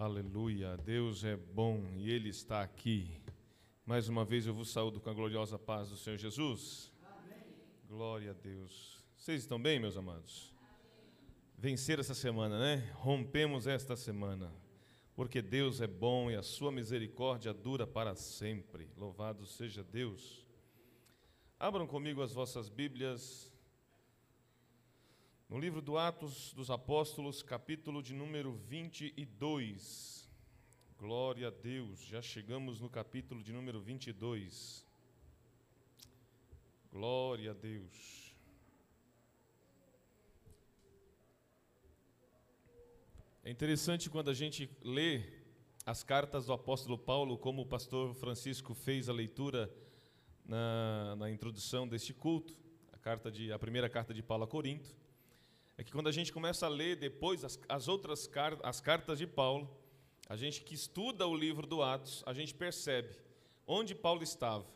Aleluia, Deus é bom e Ele está aqui. Mais uma vez eu vos saúdo com a gloriosa paz do Senhor Jesus. Amém. Glória a Deus. Vocês estão bem, meus amados? Vencer essa semana, né? Rompemos esta semana, porque Deus é bom e a sua misericórdia dura para sempre. Louvado seja Deus. Abram comigo as vossas Bíblias no livro do Atos dos Apóstolos, capítulo de número 22. Glória a Deus, já chegamos no capítulo de número 22. Glória a Deus. É interessante quando a gente lê as cartas do apóstolo Paulo, como o pastor Francisco fez a leitura na, na introdução deste culto, a, carta de, a primeira carta de Paulo a Corinto é que quando a gente começa a ler depois as, as outras cartas, as cartas de Paulo, a gente que estuda o livro do Atos, a gente percebe onde Paulo estava,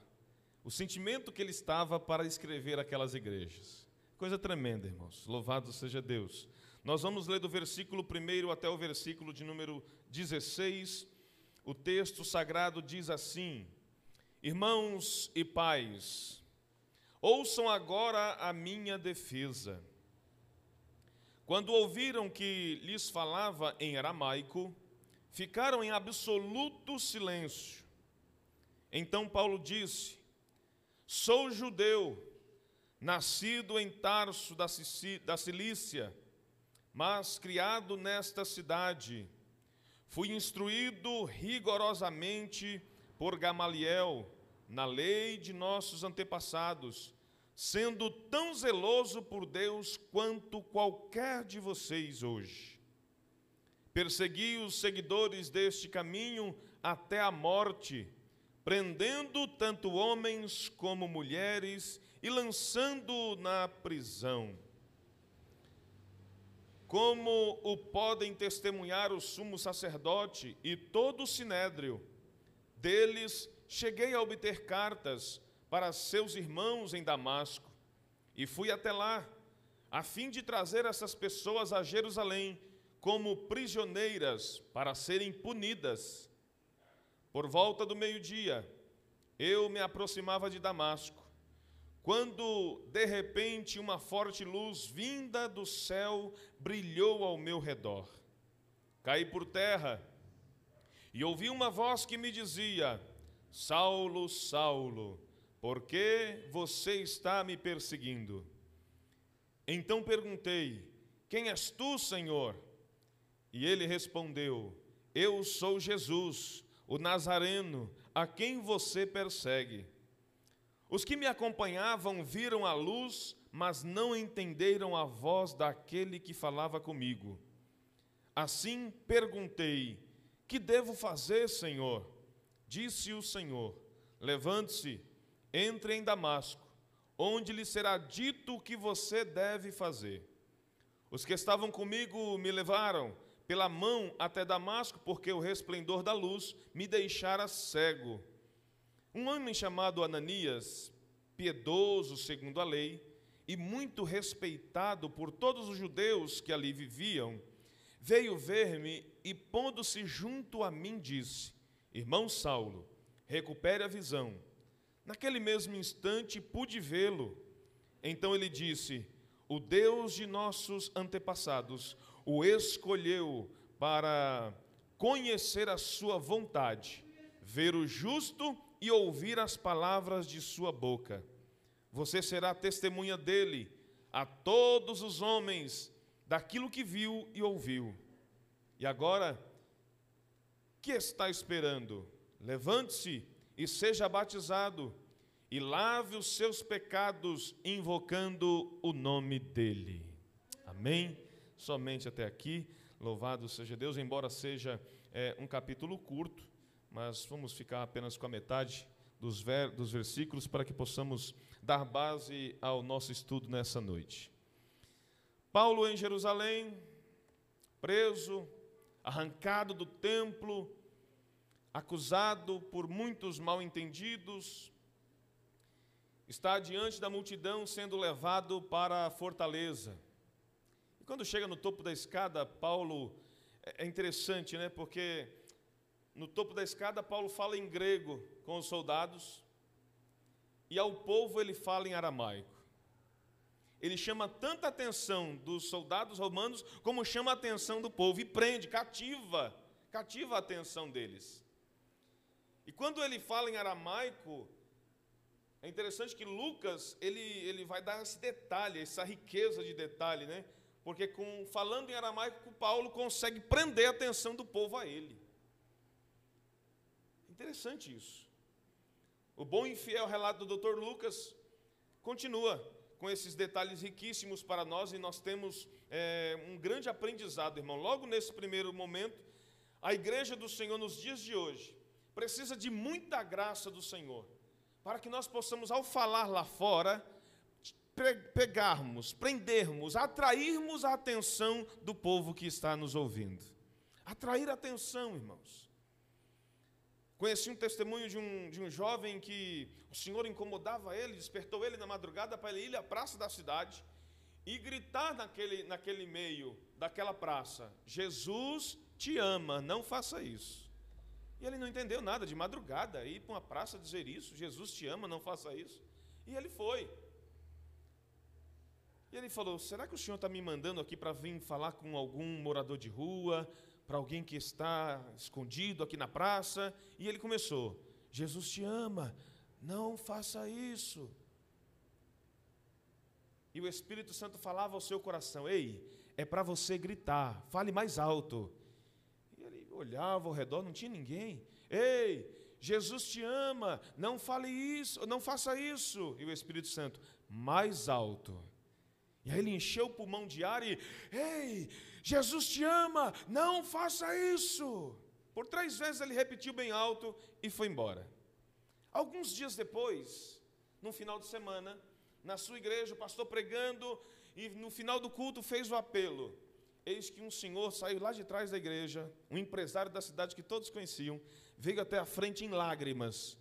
o sentimento que ele estava para escrever aquelas igrejas. Coisa tremenda, irmãos. Louvado seja Deus. Nós vamos ler do versículo 1 até o versículo de número 16. O texto sagrado diz assim: Irmãos e pais, ouçam agora a minha defesa. Quando ouviram que lhes falava em aramaico, ficaram em absoluto silêncio. Então Paulo disse: Sou judeu, nascido em Tarso da Cilícia, mas criado nesta cidade. Fui instruído rigorosamente por Gamaliel na lei de nossos antepassados sendo tão zeloso por Deus quanto qualquer de vocês hoje. Persegui os seguidores deste caminho até a morte, prendendo tanto homens como mulheres e lançando na prisão. Como o podem testemunhar o sumo sacerdote e todo o sinédrio, deles cheguei a obter cartas para seus irmãos em Damasco e fui até lá, a fim de trazer essas pessoas a Jerusalém como prisioneiras para serem punidas. Por volta do meio-dia, eu me aproximava de Damasco, quando de repente uma forte luz vinda do céu brilhou ao meu redor. Caí por terra e ouvi uma voz que me dizia: Saulo, Saulo, por que você está me perseguindo? Então perguntei: Quem és tu, Senhor? E ele respondeu: Eu sou Jesus, o Nazareno, a quem você persegue. Os que me acompanhavam viram a luz, mas não entenderam a voz daquele que falava comigo. Assim perguntei: Que devo fazer, Senhor? Disse o Senhor: Levante-se entre em Damasco, onde lhe será dito o que você deve fazer. Os que estavam comigo me levaram pela mão até Damasco, porque o resplendor da luz me deixara cego. Um homem chamado Ananias, piedoso segundo a lei, e muito respeitado por todos os judeus que ali viviam, veio ver-me e, pondo-se junto a mim, disse: Irmão Saulo, recupere a visão Naquele mesmo instante pude vê-lo. Então ele disse: O Deus de nossos antepassados o escolheu para conhecer a sua vontade, ver o justo e ouvir as palavras de sua boca. Você será testemunha dele a todos os homens daquilo que viu e ouviu. E agora, que está esperando? Levante-se e seja batizado, e lave os seus pecados, invocando o nome dEle. Amém? Somente até aqui. Louvado seja Deus, embora seja é, um capítulo curto, mas vamos ficar apenas com a metade dos, ver, dos versículos para que possamos dar base ao nosso estudo nessa noite. Paulo em Jerusalém, preso, arrancado do templo, acusado por muitos mal-entendidos, está diante da multidão sendo levado para a fortaleza. E quando chega no topo da escada, Paulo É interessante, né? Porque no topo da escada, Paulo fala em grego com os soldados, e ao povo ele fala em aramaico. Ele chama tanta atenção dos soldados romanos, como chama a atenção do povo, e prende, cativa, cativa a atenção deles. E quando ele fala em aramaico, é interessante que Lucas, ele, ele vai dar esse detalhe, essa riqueza de detalhe, né? Porque com, falando em aramaico, Paulo consegue prender a atenção do povo a ele. Interessante isso. O bom e fiel relato do Dr. Lucas continua com esses detalhes riquíssimos para nós e nós temos é, um grande aprendizado, irmão. Logo nesse primeiro momento, a igreja do Senhor nos dias de hoje precisa de muita graça do Senhor para que nós possamos, ao falar lá fora, pegarmos, prendermos, atrairmos a atenção do povo que está nos ouvindo. Atrair atenção, irmãos. Conheci um testemunho de um, de um jovem que o Senhor incomodava ele, despertou ele na madrugada para ele ir à praça da cidade e gritar naquele, naquele meio daquela praça: Jesus te ama, não faça isso. E ele não entendeu nada de madrugada, ir para uma praça dizer isso: Jesus te ama, não faça isso. E ele foi. E ele falou: Será que o Senhor está me mandando aqui para vir falar com algum morador de rua, para alguém que está escondido aqui na praça, e ele começou: Jesus te ama, não faça isso. E o Espírito Santo falava ao seu coração: Ei, é para você gritar, fale mais alto. Olhava ao redor, não tinha ninguém. Ei, Jesus te ama, não fale isso, não faça isso. E o Espírito Santo, mais alto. E aí ele encheu o pulmão de ar e, ei, Jesus te ama, não faça isso. Por três vezes ele repetiu bem alto e foi embora. Alguns dias depois, no final de semana, na sua igreja, o pastor pregando e no final do culto fez o apelo. Eis que um senhor saiu lá de trás da igreja, um empresário da cidade que todos conheciam, veio até a frente em lágrimas,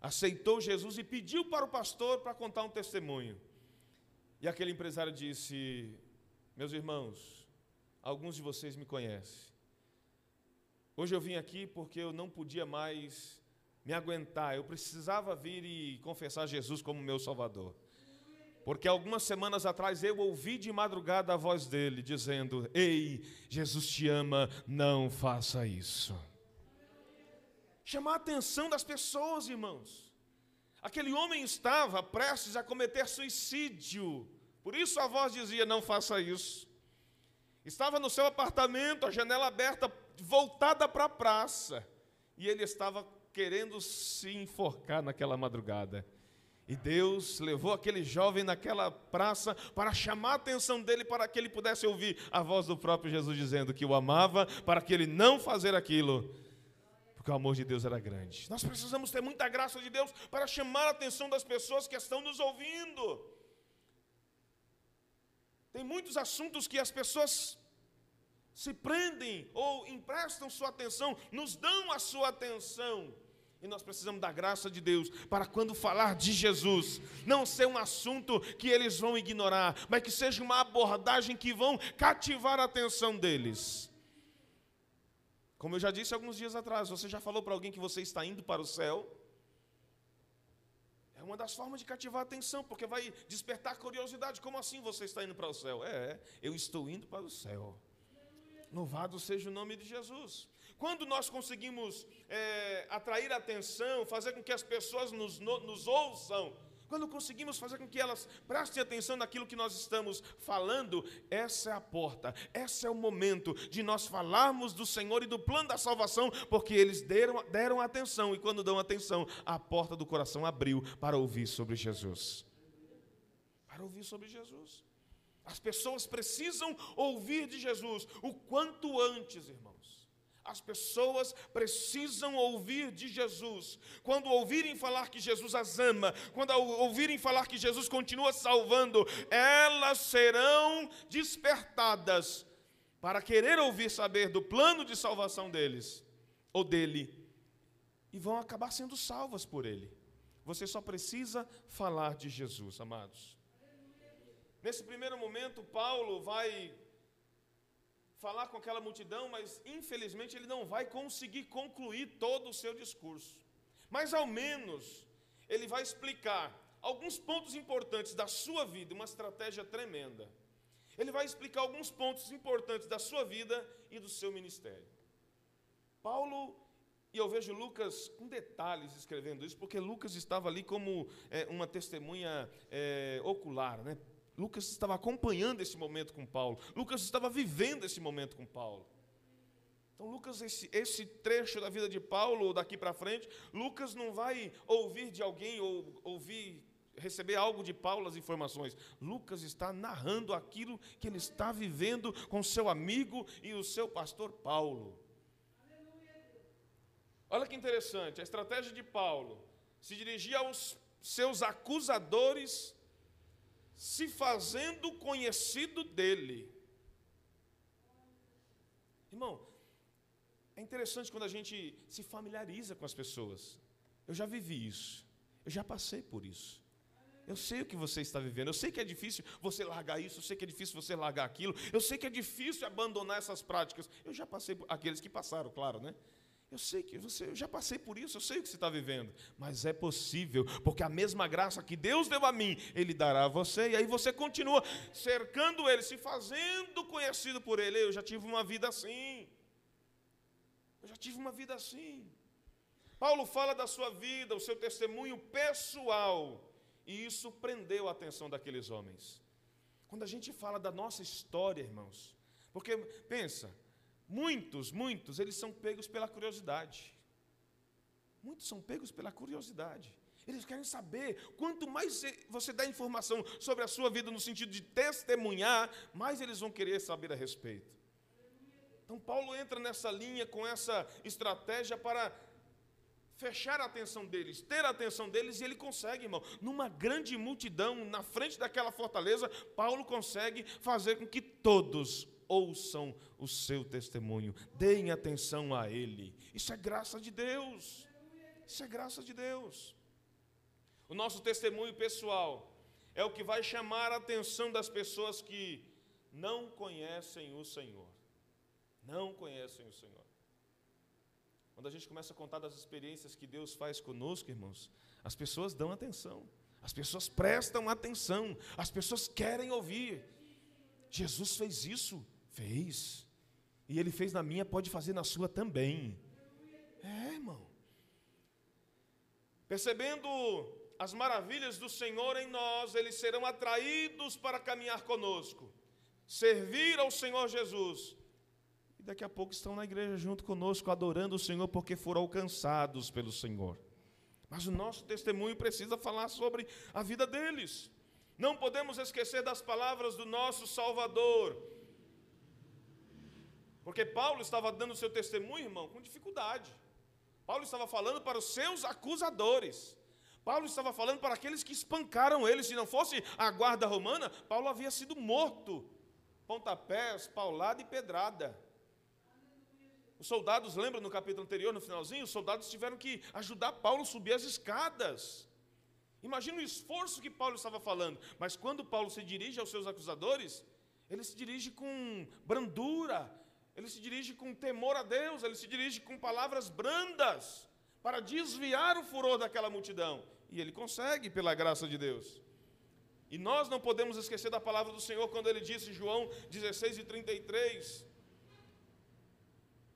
aceitou Jesus e pediu para o pastor para contar um testemunho. E aquele empresário disse: Meus irmãos, Alguns de vocês me conhecem. Hoje eu vim aqui porque eu não podia mais me aguentar, eu precisava vir e confessar Jesus como meu Salvador. Porque algumas semanas atrás eu ouvi de madrugada a voz dele dizendo: Ei, Jesus te ama, não faça isso. Chamar a atenção das pessoas, irmãos. Aquele homem estava prestes a cometer suicídio, por isso a voz dizia: Não faça isso. Estava no seu apartamento, a janela aberta, voltada para a praça. E ele estava querendo se enforcar naquela madrugada. E Deus levou aquele jovem naquela praça para chamar a atenção dele para que ele pudesse ouvir a voz do próprio Jesus dizendo que o amava, para que ele não fazer aquilo, porque o amor de Deus era grande. Nós precisamos ter muita graça de Deus para chamar a atenção das pessoas que estão nos ouvindo. Tem muitos assuntos que as pessoas se prendem ou emprestam sua atenção, nos dão a sua atenção. E nós precisamos da graça de Deus para quando falar de Jesus, não ser um assunto que eles vão ignorar, mas que seja uma abordagem que vão cativar a atenção deles. Como eu já disse alguns dias atrás, você já falou para alguém que você está indo para o céu? É uma das formas de cativar a atenção, porque vai despertar curiosidade. Como assim você está indo para o céu? É, eu estou indo para o céu. Louvado seja o nome de Jesus. Quando nós conseguimos é, atrair atenção, fazer com que as pessoas nos, no, nos ouçam, quando conseguimos fazer com que elas prestem atenção naquilo que nós estamos falando, essa é a porta, esse é o momento de nós falarmos do Senhor e do plano da salvação, porque eles deram, deram atenção, e quando dão atenção, a porta do coração abriu para ouvir sobre Jesus. Para ouvir sobre Jesus. As pessoas precisam ouvir de Jesus o quanto antes, irmãos. As pessoas precisam ouvir de Jesus. Quando ouvirem falar que Jesus as ama, quando ouvirem falar que Jesus continua salvando, elas serão despertadas para querer ouvir saber do plano de salvação deles ou dele e vão acabar sendo salvas por ele. Você só precisa falar de Jesus, amados. Nesse primeiro momento, Paulo vai falar com aquela multidão, mas infelizmente ele não vai conseguir concluir todo o seu discurso. Mas ao menos ele vai explicar alguns pontos importantes da sua vida, uma estratégia tremenda. Ele vai explicar alguns pontos importantes da sua vida e do seu ministério. Paulo, e eu vejo Lucas com detalhes escrevendo isso, porque Lucas estava ali como é, uma testemunha é, ocular, né? Lucas estava acompanhando esse momento com Paulo. Lucas estava vivendo esse momento com Paulo. Então, Lucas, esse, esse trecho da vida de Paulo, daqui para frente, Lucas não vai ouvir de alguém ou ouvir, receber algo de Paulo as informações. Lucas está narrando aquilo que ele está vivendo com seu amigo e o seu pastor Paulo. Olha que interessante, a estratégia de Paulo se dirigia aos seus acusadores se fazendo conhecido dele. Irmão, é interessante quando a gente se familiariza com as pessoas. Eu já vivi isso, eu já passei por isso. Eu sei o que você está vivendo, eu sei que é difícil você largar isso, eu sei que é difícil você largar aquilo, eu sei que é difícil abandonar essas práticas. Eu já passei por aqueles que passaram, claro, né? Eu sei que você, eu já passei por isso, eu sei o que você está vivendo, mas é possível, porque a mesma graça que Deus deu a mim, Ele dará a você, e aí você continua cercando Ele, se fazendo conhecido por Ele. Eu já tive uma vida assim, eu já tive uma vida assim. Paulo fala da sua vida, o seu testemunho pessoal, e isso prendeu a atenção daqueles homens. Quando a gente fala da nossa história, irmãos, porque pensa, Muitos, muitos, eles são pegos pela curiosidade. Muitos são pegos pela curiosidade. Eles querem saber. Quanto mais você dá informação sobre a sua vida no sentido de testemunhar, mais eles vão querer saber a respeito. Então, Paulo entra nessa linha com essa estratégia para fechar a atenção deles, ter a atenção deles, e ele consegue, irmão. Numa grande multidão, na frente daquela fortaleza, Paulo consegue fazer com que todos ouçam o seu testemunho, deem atenção a ele. Isso é graça de Deus. Isso é graça de Deus. O nosso testemunho pessoal é o que vai chamar a atenção das pessoas que não conhecem o Senhor. Não conhecem o Senhor. Quando a gente começa a contar das experiências que Deus faz conosco, irmãos, as pessoas dão atenção, as pessoas prestam atenção, as pessoas querem ouvir. Jesus fez isso, Fez. E ele fez na minha, pode fazer na sua também. É, irmão. Percebendo as maravilhas do Senhor em nós, eles serão atraídos para caminhar conosco, servir ao Senhor Jesus. E daqui a pouco estão na igreja junto conosco, adorando o Senhor, porque foram alcançados pelo Senhor. Mas o nosso testemunho precisa falar sobre a vida deles. Não podemos esquecer das palavras do nosso Salvador, porque Paulo estava dando o seu testemunho, irmão, com dificuldade. Paulo estava falando para os seus acusadores. Paulo estava falando para aqueles que espancaram ele. Se não fosse a guarda romana, Paulo havia sido morto. Pontapés, paulada e pedrada. Os soldados, lembra no capítulo anterior, no finalzinho? Os soldados tiveram que ajudar Paulo a subir as escadas. Imagina o esforço que Paulo estava falando. Mas quando Paulo se dirige aos seus acusadores, ele se dirige com brandura, ele se dirige com temor a Deus, ele se dirige com palavras brandas para desviar o furor daquela multidão. E ele consegue, pela graça de Deus. E nós não podemos esquecer da palavra do Senhor quando ele disse, João 16 e 33,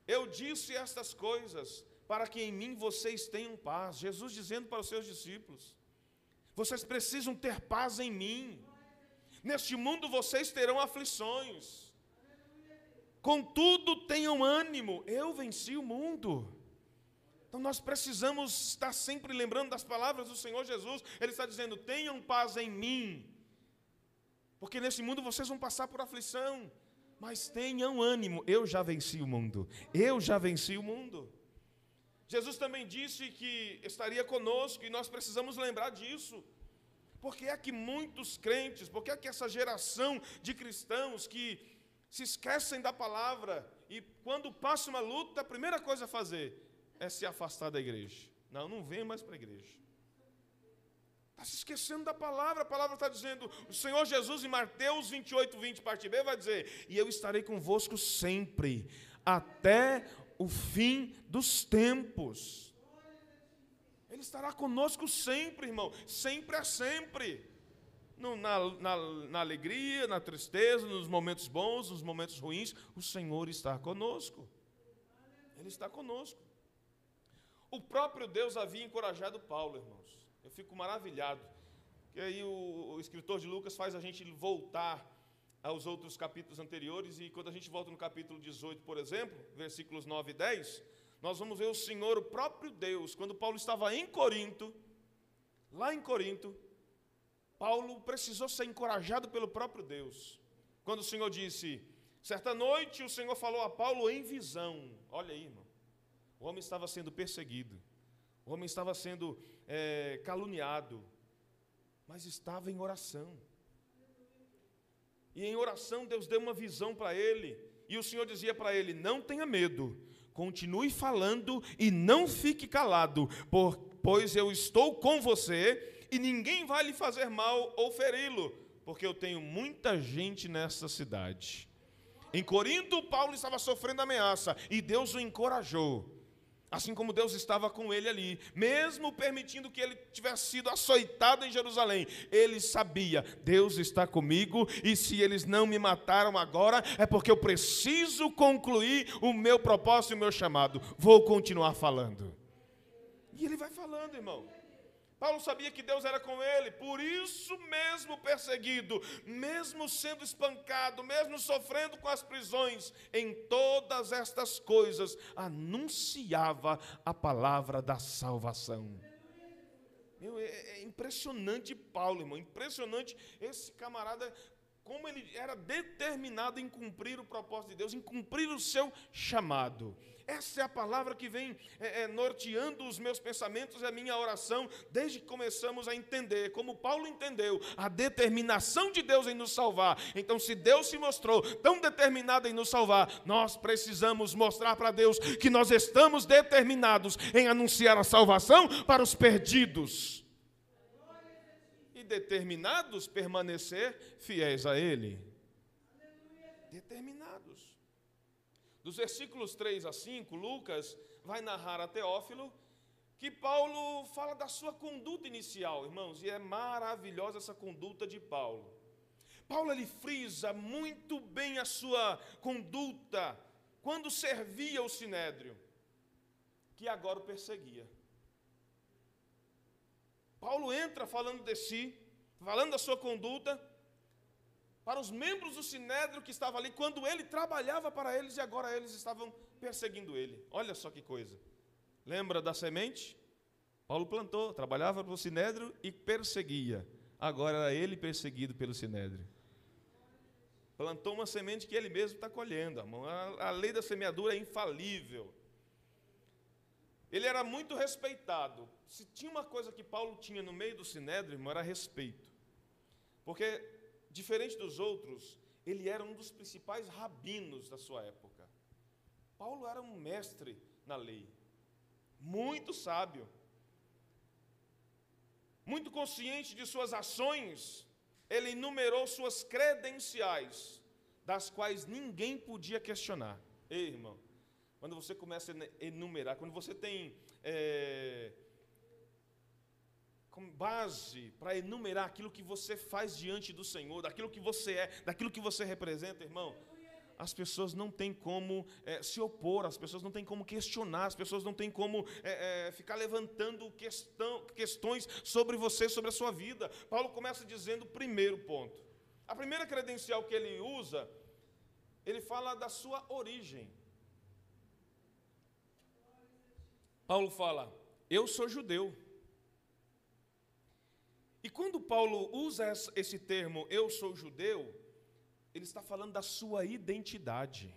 Eu disse estas coisas para que em mim vocês tenham paz. Jesus dizendo para os seus discípulos: Vocês precisam ter paz em mim. Neste mundo vocês terão aflições. Contudo, tenham ânimo, eu venci o mundo. Então nós precisamos estar sempre lembrando das palavras do Senhor Jesus. Ele está dizendo: tenham paz em mim, porque nesse mundo vocês vão passar por aflição, mas tenham ânimo, eu já venci o mundo. Eu já venci o mundo. Jesus também disse que estaria conosco e nós precisamos lembrar disso. Porque é que muitos crentes, porque é que essa geração de cristãos que se esquecem da palavra e quando passa uma luta, a primeira coisa a fazer é se afastar da igreja. Não, não vem mais para a igreja. Está se esquecendo da palavra. A palavra está dizendo, o Senhor Jesus em Mateus 28, 20, parte B, vai dizer: E eu estarei convosco sempre, até o fim dos tempos. Ele estará conosco sempre, irmão. Sempre é sempre. No, na, na, na, alegria, na tristeza, nos momentos bons, nos momentos ruins, o Senhor está conosco. Ele está conosco. O próprio Deus havia encorajado Paulo, irmãos. Eu fico maravilhado. Que aí o, o escritor de Lucas faz a gente voltar aos outros capítulos anteriores, e quando a gente volta no capítulo 18, por exemplo, versículos 9 e 10, nós vamos ver o Senhor, o próprio Deus, quando Paulo estava em Corinto, lá em Corinto, Paulo precisou ser encorajado pelo próprio Deus. Quando o Senhor disse, certa noite o Senhor falou a Paulo em visão, olha aí, irmão, o homem estava sendo perseguido, o homem estava sendo é, caluniado, mas estava em oração. E em oração Deus deu uma visão para ele, e o Senhor dizia para ele: Não tenha medo, continue falando e não fique calado, pois eu estou com você e ninguém vai lhe fazer mal ou feri-lo, porque eu tenho muita gente nessa cidade. Em Corinto, Paulo estava sofrendo ameaça e Deus o encorajou. Assim como Deus estava com ele ali, mesmo permitindo que ele tivesse sido açoitado em Jerusalém, ele sabia: Deus está comigo, e se eles não me mataram agora, é porque eu preciso concluir o meu propósito e o meu chamado. Vou continuar falando. E ele vai falando, irmão. Paulo sabia que Deus era com ele, por isso mesmo perseguido, mesmo sendo espancado, mesmo sofrendo com as prisões, em todas estas coisas anunciava a palavra da salvação. Meu, é, é impressionante Paulo, irmão, impressionante esse camarada, como ele era determinado em cumprir o propósito de Deus, em cumprir o seu chamado. Essa é a palavra que vem é, é, norteando os meus pensamentos e a minha oração desde que começamos a entender, como Paulo entendeu, a determinação de Deus em nos salvar. Então, se Deus se mostrou tão determinado em nos salvar, nós precisamos mostrar para Deus que nós estamos determinados em anunciar a salvação para os perdidos determinados permanecer fiéis a Ele. Determinados. Dos versículos 3 a 5, Lucas vai narrar a Teófilo que Paulo fala da sua conduta inicial, irmãos, e é maravilhosa essa conduta de Paulo. Paulo ele frisa muito bem a sua conduta quando servia o sinédrio, que agora o perseguia. Paulo entra falando de si, falando da sua conduta, para os membros do sinédrio que estavam ali, quando ele trabalhava para eles e agora eles estavam perseguindo ele. Olha só que coisa. Lembra da semente? Paulo plantou, trabalhava para o sinédrio e perseguia. Agora era ele perseguido pelo sinédrio. Plantou uma semente que ele mesmo está colhendo. A lei da semeadura é infalível. Ele era muito respeitado. Se tinha uma coisa que Paulo tinha no meio do sinédrio, era respeito. Porque Diferente dos outros, ele era um dos principais rabinos da sua época. Paulo era um mestre na lei, muito sábio, muito consciente de suas ações, ele enumerou suas credenciais, das quais ninguém podia questionar. Ei, irmão, quando você começa a enumerar, quando você tem é, como base para enumerar aquilo que você faz diante do Senhor, daquilo que você é, daquilo que você representa, irmão. As pessoas não têm como é, se opor, as pessoas não têm como questionar, as pessoas não têm como é, é, ficar levantando questão, questões sobre você, sobre a sua vida. Paulo começa dizendo o primeiro ponto. A primeira credencial que ele usa, ele fala da sua origem. Paulo fala: Eu sou judeu. E quando Paulo usa esse termo, eu sou judeu, ele está falando da sua identidade.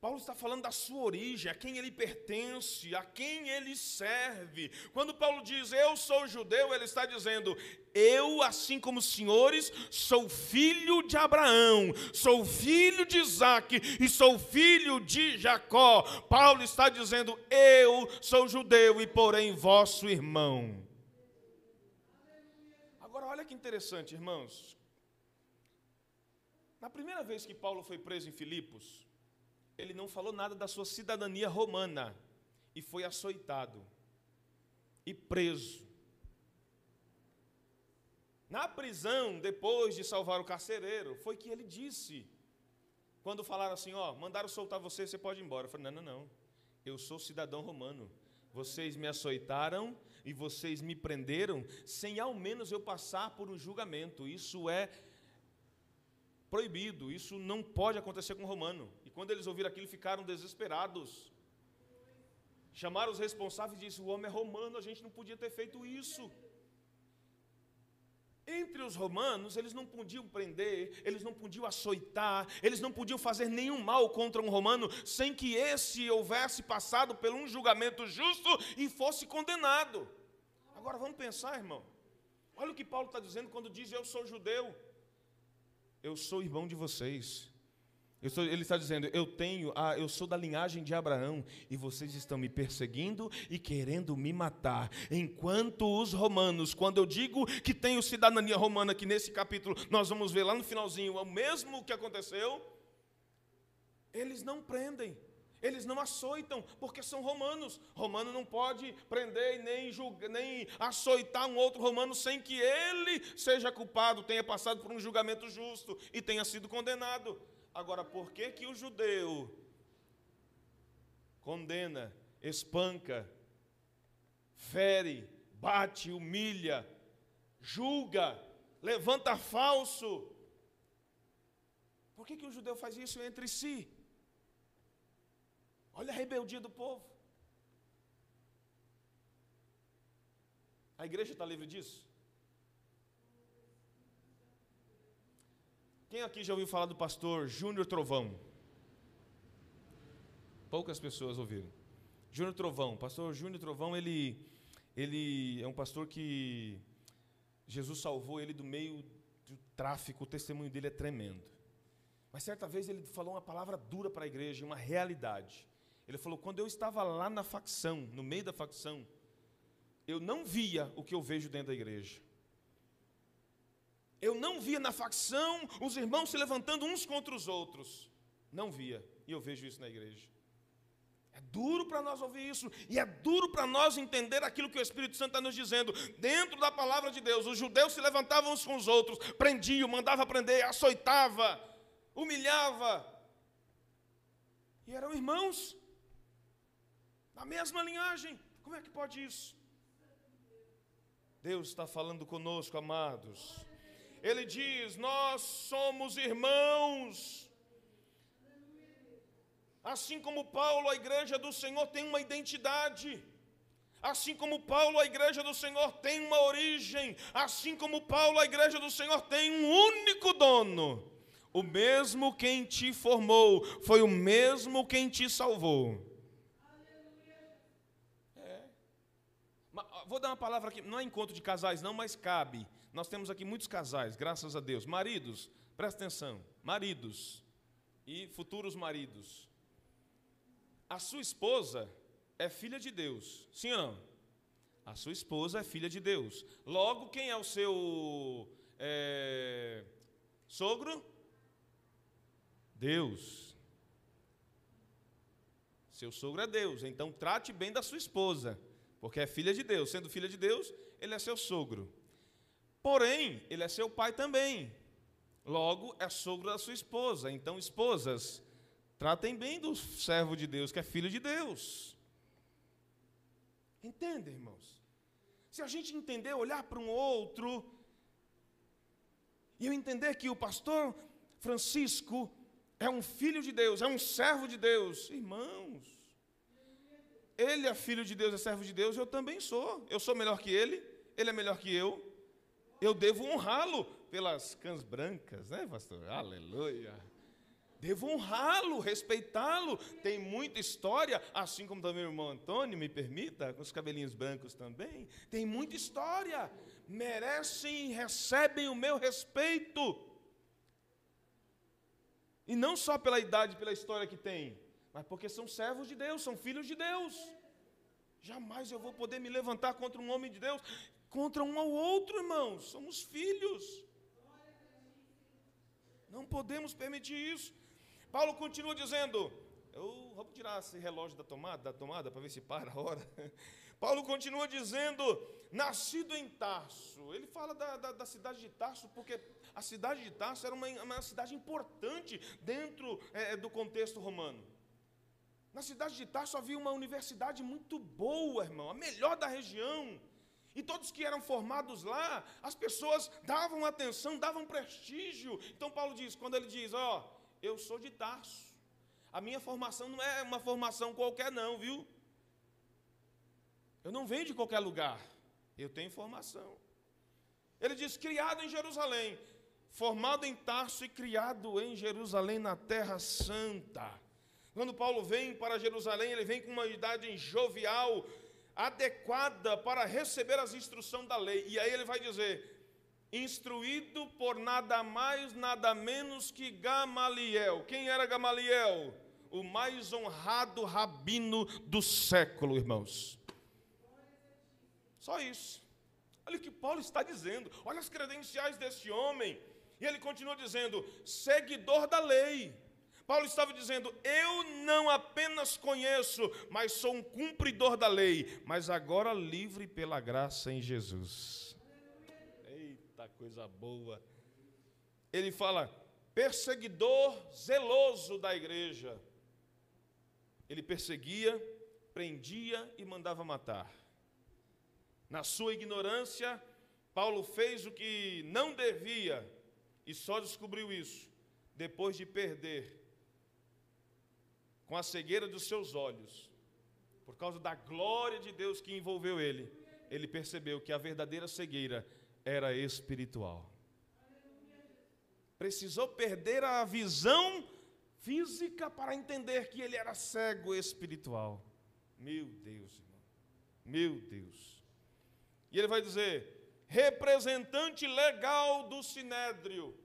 Paulo está falando da sua origem, a quem ele pertence, a quem ele serve. Quando Paulo diz eu sou judeu, ele está dizendo eu, assim como os senhores, sou filho de Abraão, sou filho de Isaac e sou filho de Jacó. Paulo está dizendo eu sou judeu e porém vosso irmão. olha que interessante, irmãos. Na primeira vez que Paulo foi preso em Filipos, ele não falou nada da sua cidadania romana e foi açoitado e preso. Na prisão, depois de salvar o carcereiro, foi que ele disse, quando falaram assim, ó, mandaram soltar você, você pode ir embora. Eu falei, não, não, não, eu sou cidadão romano. Vocês me açoitaram e vocês me prenderam sem ao menos eu passar por um julgamento. Isso é proibido, isso não pode acontecer com o romano. E quando eles ouviram aquilo, ficaram desesperados. Chamaram os responsáveis e disseram: o homem é romano, a gente não podia ter feito isso. Entre os romanos, eles não podiam prender, eles não podiam açoitar, eles não podiam fazer nenhum mal contra um romano sem que esse houvesse passado por um julgamento justo e fosse condenado. Agora vamos pensar, irmão. Olha o que Paulo está dizendo quando diz: Eu sou judeu, eu sou irmão de vocês. Estou, ele está dizendo: Eu tenho, ah, eu sou da linhagem de Abraão e vocês estão me perseguindo e querendo me matar. Enquanto os romanos, quando eu digo que tenho cidadania romana, que nesse capítulo nós vamos ver lá no finalzinho o mesmo que aconteceu, eles não prendem, eles não açoitam, porque são romanos. Romano não pode prender nem, julgar, nem açoitar um outro romano sem que ele seja culpado, tenha passado por um julgamento justo e tenha sido condenado. Agora, por que, que o judeu condena, espanca, fere, bate, humilha, julga, levanta falso? Por que, que o judeu faz isso entre si? Olha a rebeldia do povo. A igreja está livre disso? Quem aqui já ouviu falar do pastor Júnior Trovão? Poucas pessoas ouviram. Júnior Trovão, pastor Júnior Trovão, ele, ele é um pastor que Jesus salvou ele do meio do tráfico, o testemunho dele é tremendo. Mas certa vez ele falou uma palavra dura para a igreja, uma realidade. Ele falou: quando eu estava lá na facção, no meio da facção, eu não via o que eu vejo dentro da igreja. Eu não via na facção os irmãos se levantando uns contra os outros. Não via. E eu vejo isso na igreja. É duro para nós ouvir isso. E é duro para nós entender aquilo que o Espírito Santo está nos dizendo. Dentro da palavra de Deus, os judeus se levantavam uns com os outros, prendiam, mandavam prender, açoitava, humilhava. E eram irmãos. Na mesma linhagem. Como é que pode isso? Deus está falando conosco, amados ele diz: Nós somos irmãos. Assim como Paulo, a igreja do Senhor tem uma identidade. Assim como Paulo, a igreja do Senhor tem uma origem. Assim como Paulo, a igreja do Senhor tem um único dono. O mesmo quem te formou foi o mesmo quem te salvou. É. Vou dar uma palavra aqui, não é encontro de casais, não, mas cabe. Nós temos aqui muitos casais, graças a Deus. Maridos, presta atenção. Maridos e futuros maridos. A sua esposa é filha de Deus, sim ou não? A sua esposa é filha de Deus. Logo, quem é o seu é, sogro? Deus. Seu sogro é Deus. Então trate bem da sua esposa, porque é filha de Deus. Sendo filha de Deus, ele é seu sogro. Porém, ele é seu pai também. Logo, é sogro da sua esposa. Então, esposas, tratem bem do servo de Deus, que é filho de Deus. Entende, irmãos? Se a gente entender, olhar para um outro, e eu entender que o pastor Francisco é um filho de Deus, é um servo de Deus, irmãos, ele é filho de Deus, é servo de Deus, eu também sou. Eu sou melhor que ele, ele é melhor que eu eu devo honrá-lo pelas cãs brancas, né, pastor? Aleluia. Devo honrá-lo, respeitá-lo. Tem muita história, assim como também o irmão Antônio, me permita, com os cabelinhos brancos também. Tem muita história. Merecem e recebem o meu respeito. E não só pela idade, pela história que tem, mas porque são servos de Deus, são filhos de Deus. Jamais eu vou poder me levantar contra um homem de Deus. contra um ao outro, irmãos. Somos filhos. Não podemos permitir isso. Paulo continua dizendo: eu vou tirar esse relógio da tomada, da tomada para ver se para a hora. Paulo continua dizendo, nascido em Tarso. Ele fala da, da, da cidade de Tarso, porque a cidade de Tarso era uma, uma cidade importante dentro é, do contexto romano. Na cidade de Tarso havia uma universidade muito boa, irmão, a melhor da região. E todos que eram formados lá, as pessoas davam atenção, davam prestígio. Então Paulo diz, quando ele diz, ó, oh, eu sou de Tarso. A minha formação não é uma formação qualquer não, viu? Eu não venho de qualquer lugar. Eu tenho formação. Ele diz, criado em Jerusalém, formado em Tarso e criado em Jerusalém na terra santa. Quando Paulo vem para Jerusalém, ele vem com uma idade jovial, adequada para receber as instruções da lei. E aí ele vai dizer: instruído por nada mais, nada menos que Gamaliel. Quem era Gamaliel? O mais honrado rabino do século, irmãos. Só isso. Olha o que Paulo está dizendo. Olha as credenciais desse homem. E ele continua dizendo: seguidor da lei. Paulo estava dizendo: Eu não apenas conheço, mas sou um cumpridor da lei, mas agora livre pela graça em Jesus. Eita coisa boa. Ele fala: perseguidor zeloso da igreja. Ele perseguia, prendia e mandava matar. Na sua ignorância, Paulo fez o que não devia e só descobriu isso depois de perder com a cegueira dos seus olhos, por causa da glória de Deus que envolveu ele, ele percebeu que a verdadeira cegueira era espiritual. Precisou perder a visão física para entender que ele era cego espiritual. Meu Deus, irmão. Meu Deus. E ele vai dizer: representante legal do sinédrio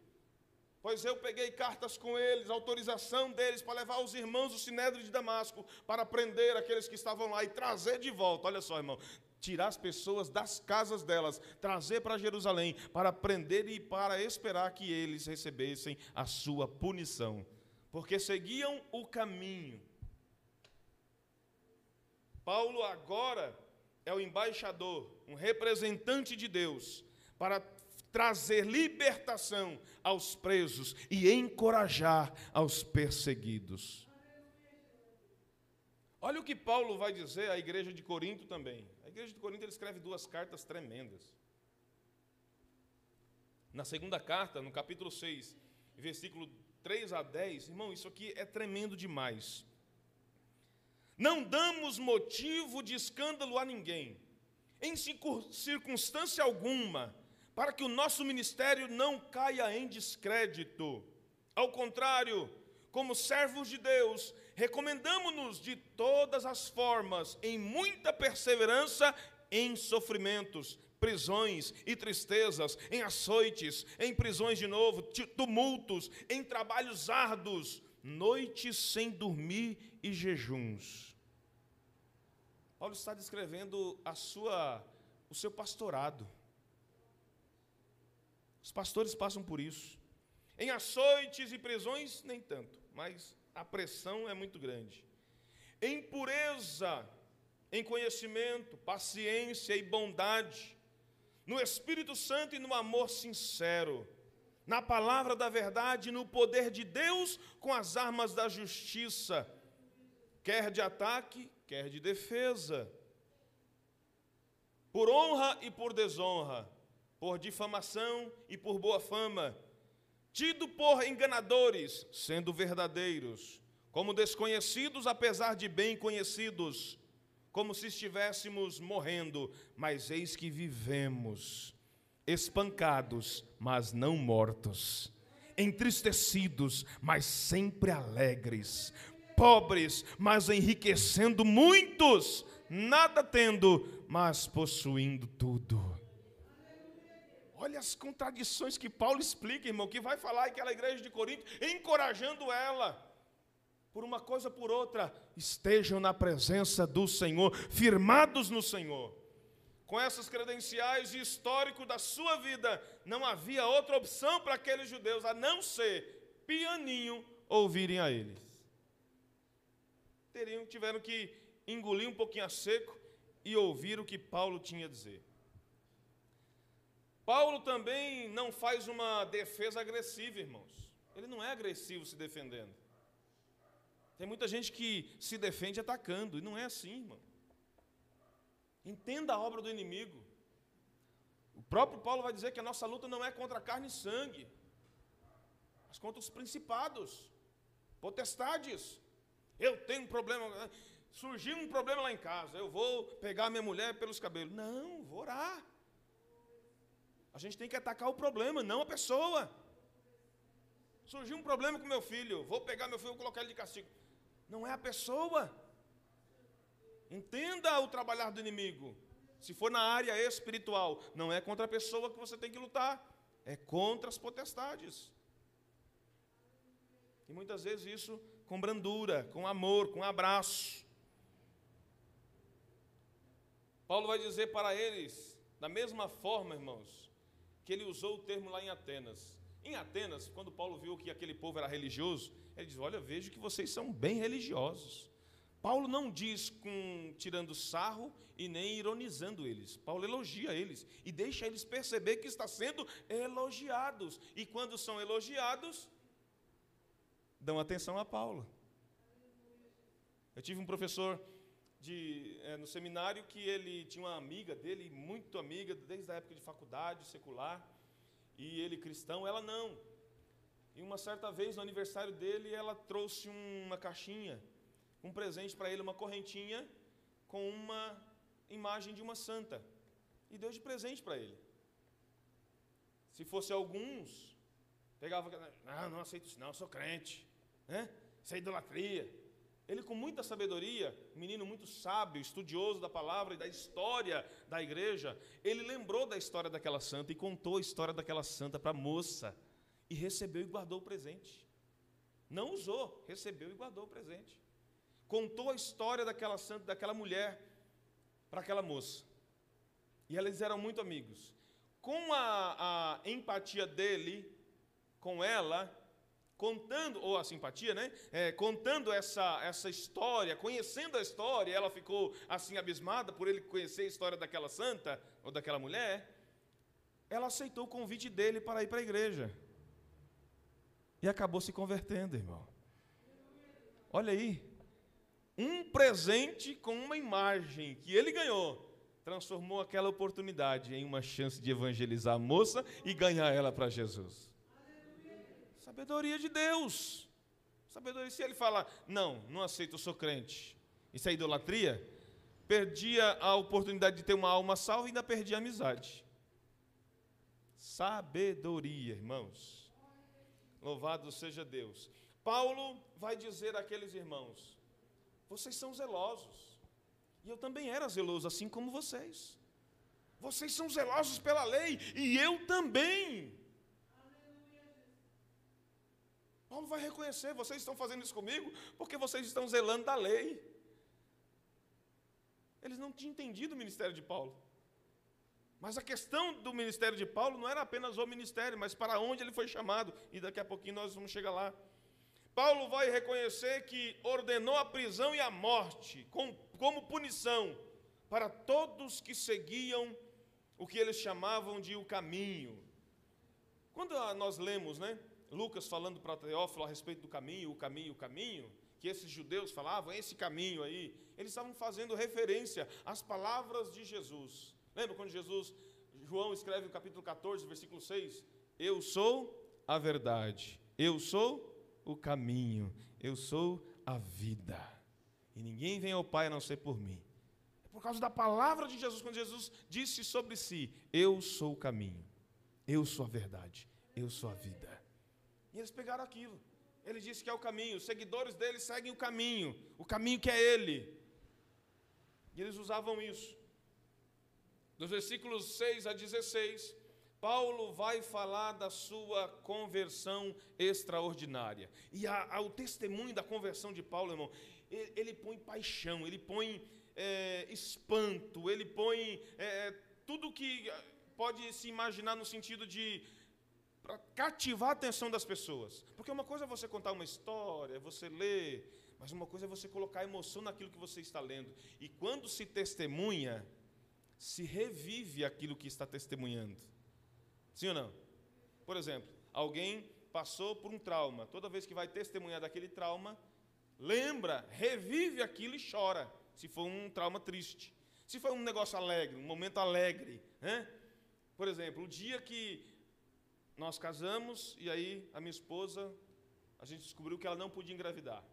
pois eu peguei cartas com eles, autorização deles para levar os irmãos do Sinédrio de Damasco para prender aqueles que estavam lá e trazer de volta. Olha só, irmão, tirar as pessoas das casas delas, trazer para Jerusalém para prender e para esperar que eles recebessem a sua punição, porque seguiam o caminho. Paulo agora é o embaixador, um representante de Deus para trazer libertação aos presos e encorajar aos perseguidos. Olha o que Paulo vai dizer à igreja de Corinto também. A igreja de Corinto ele escreve duas cartas tremendas. Na segunda carta, no capítulo 6, versículo 3 a 10, irmão, isso aqui é tremendo demais. Não damos motivo de escândalo a ninguém, em circunstância alguma, para que o nosso ministério não caia em descrédito. Ao contrário, como servos de Deus, recomendamos-nos de todas as formas, em muita perseverança, em sofrimentos, prisões e tristezas, em açoites, em prisões de novo, tumultos, em trabalhos árduos, noites sem dormir e jejuns. Paulo está descrevendo a sua, o seu pastorado. Os pastores passam por isso. Em açoites e prisões, nem tanto, mas a pressão é muito grande. Em pureza, em conhecimento, paciência e bondade, no Espírito Santo e no amor sincero, na palavra da verdade, no poder de Deus com as armas da justiça, quer de ataque, quer de defesa, por honra e por desonra por difamação e por boa fama, tido por enganadores, sendo verdadeiros, como desconhecidos, apesar de bem conhecidos, como se estivéssemos morrendo, mas eis que vivemos, espancados, mas não mortos, entristecidos, mas sempre alegres, pobres, mas enriquecendo muitos, nada tendo, mas possuindo tudo. Olha as contradições que Paulo explica, irmão, que vai falar aquela igreja de Corinto, encorajando ela. Por uma coisa por outra, estejam na presença do Senhor, firmados no Senhor. com essas credenciais e histórico da sua vida, não havia outra opção para aqueles judeus a não ser pianinho ouvirem a eles. Teriam, tiveram que engolir um pouquinho a seco e ouvir o que Paulo tinha a dizer. Paulo também não faz uma defesa agressiva, irmãos. Ele não é agressivo se defendendo. Tem muita gente que se defende atacando, e não é assim, irmão. Entenda a obra do inimigo. O próprio Paulo vai dizer que a nossa luta não é contra carne e sangue, mas contra os principados, potestades. Eu tenho um problema, surgiu um problema lá em casa, eu vou pegar minha mulher pelos cabelos. Não, vou orar. A gente tem que atacar o problema, não a pessoa. Surgiu um problema com meu filho, vou pegar meu filho e colocar ele de castigo. Não é a pessoa. Entenda o trabalhar do inimigo. Se for na área espiritual, não é contra a pessoa que você tem que lutar, é contra as potestades. E muitas vezes isso com brandura, com amor, com abraço. Paulo vai dizer para eles, da mesma forma, irmãos, que ele usou o termo lá em Atenas. Em Atenas, quando Paulo viu que aquele povo era religioso, ele diz: Olha, vejo que vocês são bem religiosos. Paulo não diz com tirando sarro e nem ironizando eles. Paulo elogia eles e deixa eles perceber que está sendo elogiados. E quando são elogiados, dão atenção a Paulo. Eu tive um professor de, é, no seminário que ele tinha uma amiga dele, muito amiga, desde a época de faculdade secular, e ele cristão, ela não. E uma certa vez, no aniversário dele, ela trouxe uma caixinha um presente para ele, uma correntinha com uma imagem de uma santa. E deu de presente para ele. Se fosse alguns, pegava, não, não aceito isso, não, eu sou crente, né? Isso é idolatria. Ele, com muita sabedoria, menino muito sábio, estudioso da palavra e da história da igreja, ele lembrou da história daquela santa e contou a história daquela santa para a moça. E recebeu e guardou o presente. Não usou, recebeu e guardou o presente contou a história daquela santa, daquela mulher para aquela moça. E eles eram muito amigos. Com a, a empatia dele com ela, contando, ou a simpatia, né? É, contando essa, essa história, conhecendo a história, ela ficou assim abismada por ele conhecer a história daquela santa ou daquela mulher. Ela aceitou o convite dele para ir para a igreja. E acabou se convertendo, irmão. Olha aí, um presente com uma imagem que ele ganhou, transformou aquela oportunidade em uma chance de evangelizar a moça e ganhar ela para Jesus. Sabedoria de Deus. Sabedoria. Se ele falar, não, não aceito, eu sou crente, isso é idolatria, perdia a oportunidade de ter uma alma salva e ainda perdia a amizade. Sabedoria, irmãos. Louvado seja Deus. Paulo vai dizer àqueles irmãos: vocês são zelosos. E eu também era zeloso, assim como vocês. Vocês são zelosos pela lei, e eu também. Paulo vai reconhecer: vocês estão fazendo isso comigo porque vocês estão zelando da lei. Eles não tinham entendido o ministério de Paulo. Mas a questão do ministério de Paulo não era apenas o ministério, mas para onde ele foi chamado. E daqui a pouquinho nós vamos chegar lá. Paulo vai reconhecer que ordenou a prisão e a morte como punição para todos que seguiam o que eles chamavam de o caminho. Quando nós lemos, né, Lucas falando para Teófilo a respeito do caminho, o caminho, o caminho, que esses judeus falavam, esse caminho aí, eles estavam fazendo referência às palavras de Jesus. Lembra quando Jesus, João escreve no capítulo 14, versículo 6, eu sou a verdade, eu sou o caminho, eu sou a vida. E ninguém vem ao Pai a não ser por mim. É por causa da palavra de Jesus, quando Jesus disse sobre si: Eu sou o caminho, eu sou a verdade, eu sou a vida. E eles pegaram aquilo. Ele disse que é o caminho, os seguidores dele seguem o caminho, o caminho que é ele. E eles usavam isso. Dos versículos 6 a 16, Paulo vai falar da sua conversão extraordinária. E a, a, o testemunho da conversão de Paulo, irmão, ele, ele põe paixão, ele põe é, espanto, ele põe é, tudo que pode se imaginar no sentido de para cativar a atenção das pessoas. Porque uma coisa é você contar uma história, você ler, mas uma coisa é você colocar emoção naquilo que você está lendo. E quando se testemunha, se revive aquilo que está testemunhando. Sim ou não? Por exemplo, alguém passou por um trauma. Toda vez que vai testemunhar daquele trauma, lembra, revive aquilo e chora, se for um trauma triste. Se foi um negócio alegre, um momento alegre, né? Por exemplo, o dia que nós casamos e aí a minha esposa, a gente descobriu que ela não podia engravidar.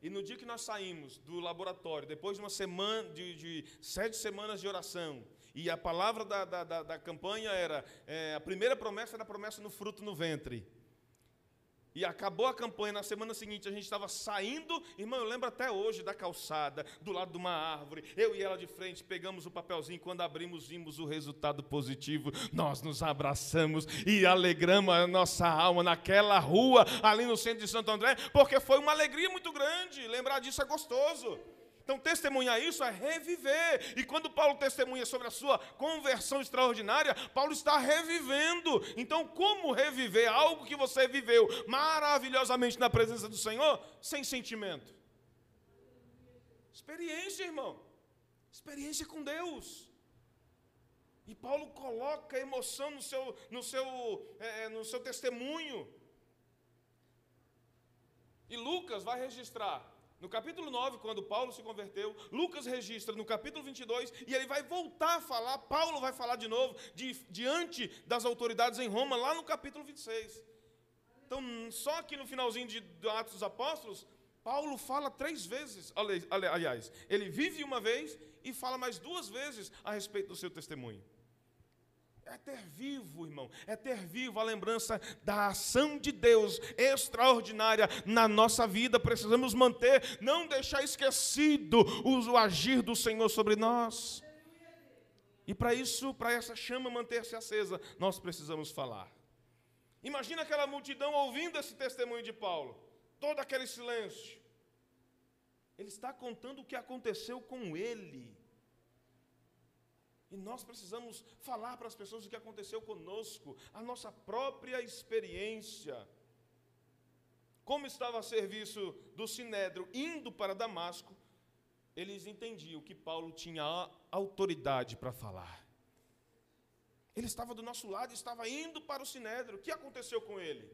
E no dia que nós saímos do laboratório, depois de uma semana, de, de sete semanas de oração, e a palavra da, da, da, da campanha era: é, a primeira promessa era a promessa no fruto no ventre. E acabou a campanha, na semana seguinte a gente estava saindo, irmão, eu lembro até hoje da calçada, do lado de uma árvore, eu e ela de frente, pegamos o papelzinho, quando abrimos, vimos o resultado positivo, nós nos abraçamos e alegramos a nossa alma naquela rua, ali no centro de Santo André, porque foi uma alegria muito grande, lembrar disso é gostoso. Então, testemunhar isso é reviver. E quando Paulo testemunha sobre a sua conversão extraordinária, Paulo está revivendo. Então, como reviver algo que você viveu maravilhosamente na presença do Senhor, sem sentimento? Experiência, irmão. Experiência com Deus. E Paulo coloca emoção no seu, no seu, é, no seu testemunho. E Lucas vai registrar no capítulo 9, quando Paulo se converteu, Lucas registra no capítulo 22 e ele vai voltar a falar, Paulo vai falar de novo, de, diante das autoridades em Roma, lá no capítulo 26. Então, só aqui no finalzinho de Atos dos Apóstolos, Paulo fala três vezes, aliás, ele vive uma vez e fala mais duas vezes a respeito do seu testemunho. É ter vivo, irmão, é ter vivo a lembrança da ação de Deus extraordinária na nossa vida. Precisamos manter, não deixar esquecido o agir do Senhor sobre nós. E para isso, para essa chama manter-se acesa, nós precisamos falar. Imagina aquela multidão ouvindo esse testemunho de Paulo, todo aquele silêncio. Ele está contando o que aconteceu com ele. E nós precisamos falar para as pessoas o que aconteceu conosco, a nossa própria experiência. Como estava a serviço do Sinédrio indo para Damasco, eles entendiam que Paulo tinha autoridade para falar. Ele estava do nosso lado, estava indo para o Sinédrio. O que aconteceu com ele?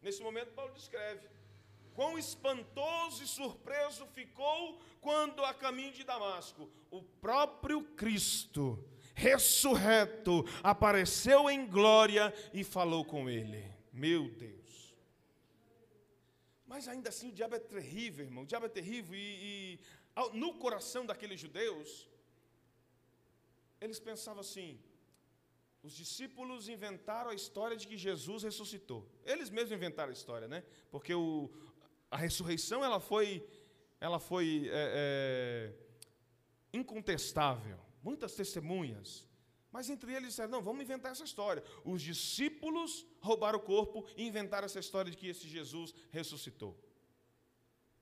Nesse momento, Paulo descreve Quão espantoso e surpreso ficou quando, a caminho de Damasco, o próprio Cristo, ressurreto, apareceu em glória e falou com ele. Meu Deus. Mas ainda assim, o diabo é terrível, irmão. O diabo é terrível. E, e no coração daqueles judeus, eles pensavam assim: os discípulos inventaram a história de que Jesus ressuscitou. Eles mesmos inventaram a história, né? Porque o, a ressurreição ela foi, ela foi é, é, incontestável. Muitas testemunhas. Mas entre eles disseram: não, vamos inventar essa história. Os discípulos roubaram o corpo e inventaram essa história de que esse Jesus ressuscitou.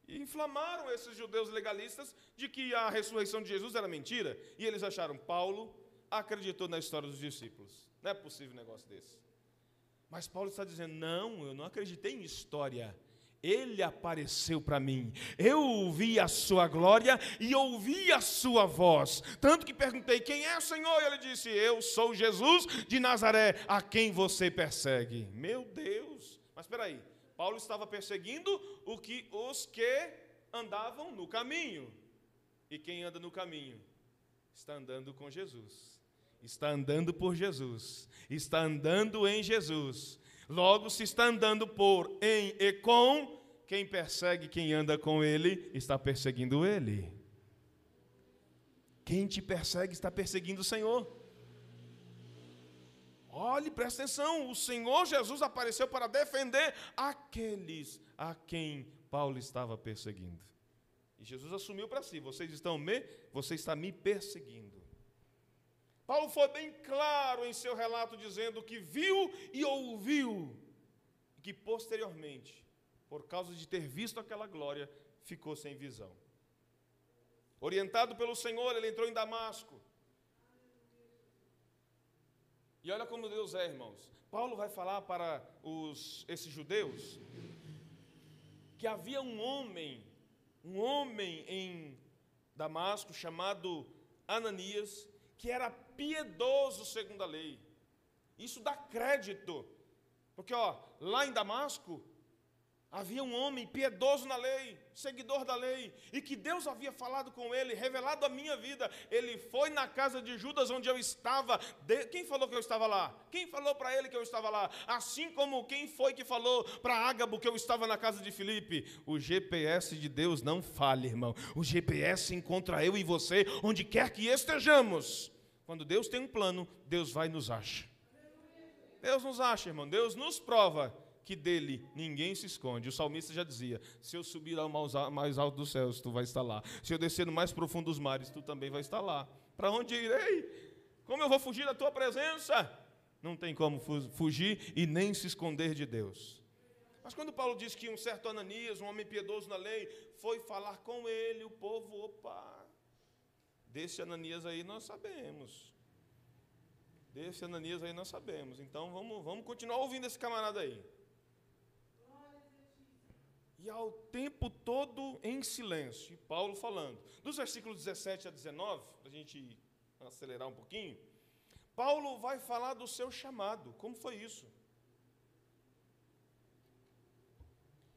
E inflamaram esses judeus legalistas de que a ressurreição de Jesus era mentira. E eles acharam: Paulo acreditou na história dos discípulos. Não é possível um negócio desse. Mas Paulo está dizendo: não, eu não acreditei em história. Ele apareceu para mim. Eu ouvi a sua glória e ouvi a sua voz. Tanto que perguntei: Quem é o Senhor? E ele disse: Eu sou Jesus de Nazaré, a quem você persegue. Meu Deus! Mas espera aí. Paulo estava perseguindo o que os que andavam no caminho. E quem anda no caminho está andando com Jesus. Está andando por Jesus. Está andando em Jesus Logo, se está andando por, em e com, quem persegue quem anda com ele, está perseguindo ele. Quem te persegue está perseguindo o Senhor. Olhe, presta atenção, o Senhor Jesus apareceu para defender aqueles a quem Paulo estava perseguindo. E Jesus assumiu para si: vocês estão me, você está me perseguindo. Paulo foi bem claro em seu relato, dizendo que viu e ouviu, que posteriormente, por causa de ter visto aquela glória, ficou sem visão. Orientado pelo Senhor, ele entrou em Damasco. E olha como Deus é, irmãos. Paulo vai falar para os, esses judeus que havia um homem, um homem em Damasco chamado Ananias, que era piedoso segundo a lei. Isso dá crédito. Porque ó, lá em Damasco Havia um homem piedoso na lei, seguidor da lei, e que Deus havia falado com ele, revelado a minha vida. Ele foi na casa de Judas, onde eu estava. De... Quem falou que eu estava lá? Quem falou para ele que eu estava lá? Assim como quem foi que falou para Ágabo que eu estava na casa de Filipe? O GPS de Deus não falha, irmão. O GPS encontra eu e você onde quer que estejamos. Quando Deus tem um plano, Deus vai nos acha. Deus nos acha, irmão. Deus nos prova que dele ninguém se esconde. O salmista já dizia: Se eu subir ao mais alto dos céus, tu vai estar lá. Se eu descer no mais profundo dos mares, tu também vai estar lá. Para onde irei? Como eu vou fugir da tua presença? Não tem como fugir e nem se esconder de Deus. Mas quando Paulo diz que um certo Ananias, um homem piedoso na lei, foi falar com ele, o povo, opa, desse Ananias aí nós sabemos. Desse Ananias aí nós sabemos. Então vamos, vamos continuar ouvindo esse camarada aí e ao tempo todo em silêncio. E Paulo falando. Dos versículos 17 a 19, para a gente acelerar um pouquinho, Paulo vai falar do seu chamado. Como foi isso?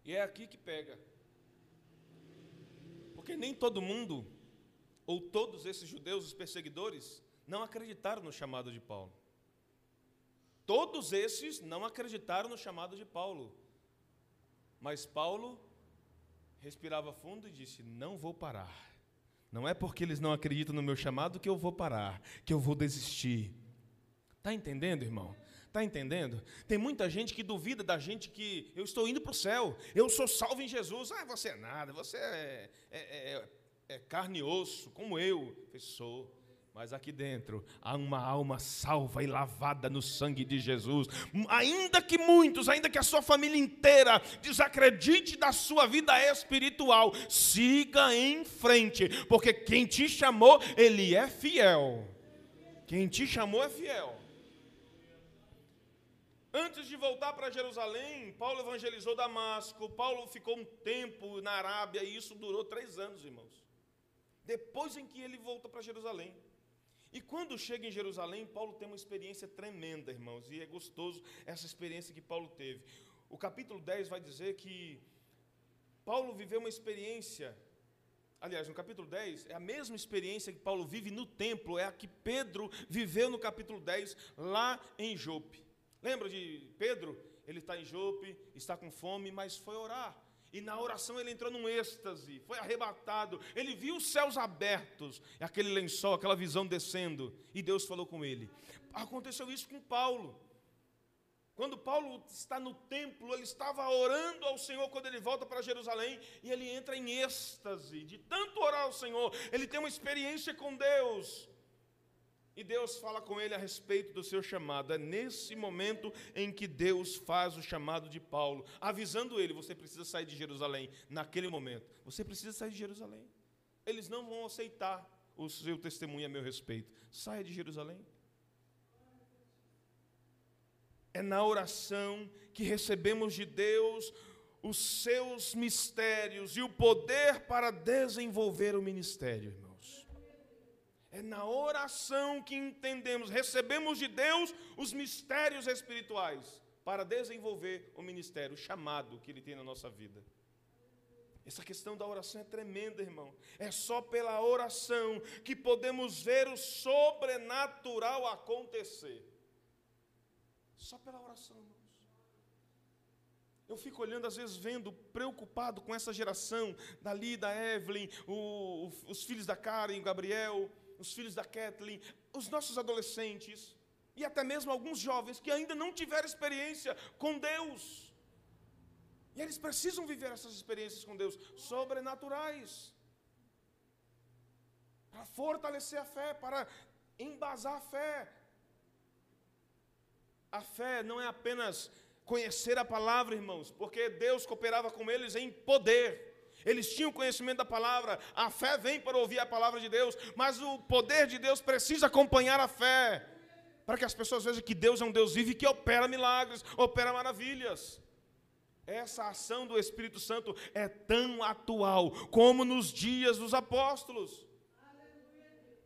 E é aqui que pega. Porque nem todo mundo, ou todos esses judeus, os perseguidores, não acreditaram no chamado de Paulo. Todos esses não acreditaram no chamado de Paulo. Mas Paulo respirava fundo e disse: Não vou parar. Não é porque eles não acreditam no meu chamado que eu vou parar, que eu vou desistir. Está entendendo, irmão? Está entendendo? Tem muita gente que duvida da gente que eu estou indo para o céu, eu sou salvo em Jesus. Ah, você é nada, você é, é, é, é carne e osso, como eu. Sou. Mas aqui dentro há uma alma salva e lavada no sangue de Jesus. Ainda que muitos, ainda que a sua família inteira desacredite da sua vida espiritual, siga em frente, porque quem te chamou, ele é fiel. Quem te chamou é fiel. Antes de voltar para Jerusalém, Paulo evangelizou Damasco. Paulo ficou um tempo na Arábia e isso durou três anos, irmãos. Depois em que ele volta para Jerusalém. E quando chega em Jerusalém, Paulo tem uma experiência tremenda, irmãos, e é gostoso essa experiência que Paulo teve. O capítulo 10 vai dizer que Paulo viveu uma experiência, aliás, no capítulo 10, é a mesma experiência que Paulo vive no templo, é a que Pedro viveu no capítulo 10, lá em Jope. Lembra de Pedro? Ele está em Jope, está com fome, mas foi orar. E na oração ele entrou num êxtase, foi arrebatado. Ele viu os céus abertos, aquele lençol, aquela visão descendo. E Deus falou com ele. Aconteceu isso com Paulo. Quando Paulo está no templo, ele estava orando ao Senhor quando ele volta para Jerusalém e ele entra em êxtase de tanto orar ao Senhor. Ele tem uma experiência com Deus. E Deus fala com ele a respeito do seu chamado. É nesse momento em que Deus faz o chamado de Paulo, avisando ele: você precisa sair de Jerusalém. Naquele momento, você precisa sair de Jerusalém. Eles não vão aceitar o seu testemunho a meu respeito. Saia de Jerusalém. É na oração que recebemos de Deus os seus mistérios e o poder para desenvolver o ministério, irmão. É na oração que entendemos, recebemos de Deus os mistérios espirituais para desenvolver o ministério, o chamado que Ele tem na nossa vida. Essa questão da oração é tremenda, irmão. É só pela oração que podemos ver o sobrenatural acontecer. Só pela oração, irmãos. Eu fico olhando, às vezes, vendo, preocupado com essa geração, dali, da Evelyn, o, os filhos da Karen, o Gabriel, os filhos da Kathleen, os nossos adolescentes e até mesmo alguns jovens que ainda não tiveram experiência com Deus. E eles precisam viver essas experiências com Deus sobrenaturais para fortalecer a fé, para embasar a fé. A fé não é apenas conhecer a palavra, irmãos, porque Deus cooperava com eles em poder. Eles tinham conhecimento da palavra, a fé vem para ouvir a palavra de Deus, mas o poder de Deus precisa acompanhar a fé, para que as pessoas vejam que Deus é um Deus vivo e que opera milagres, opera maravilhas. Essa ação do Espírito Santo é tão atual como nos dias dos apóstolos.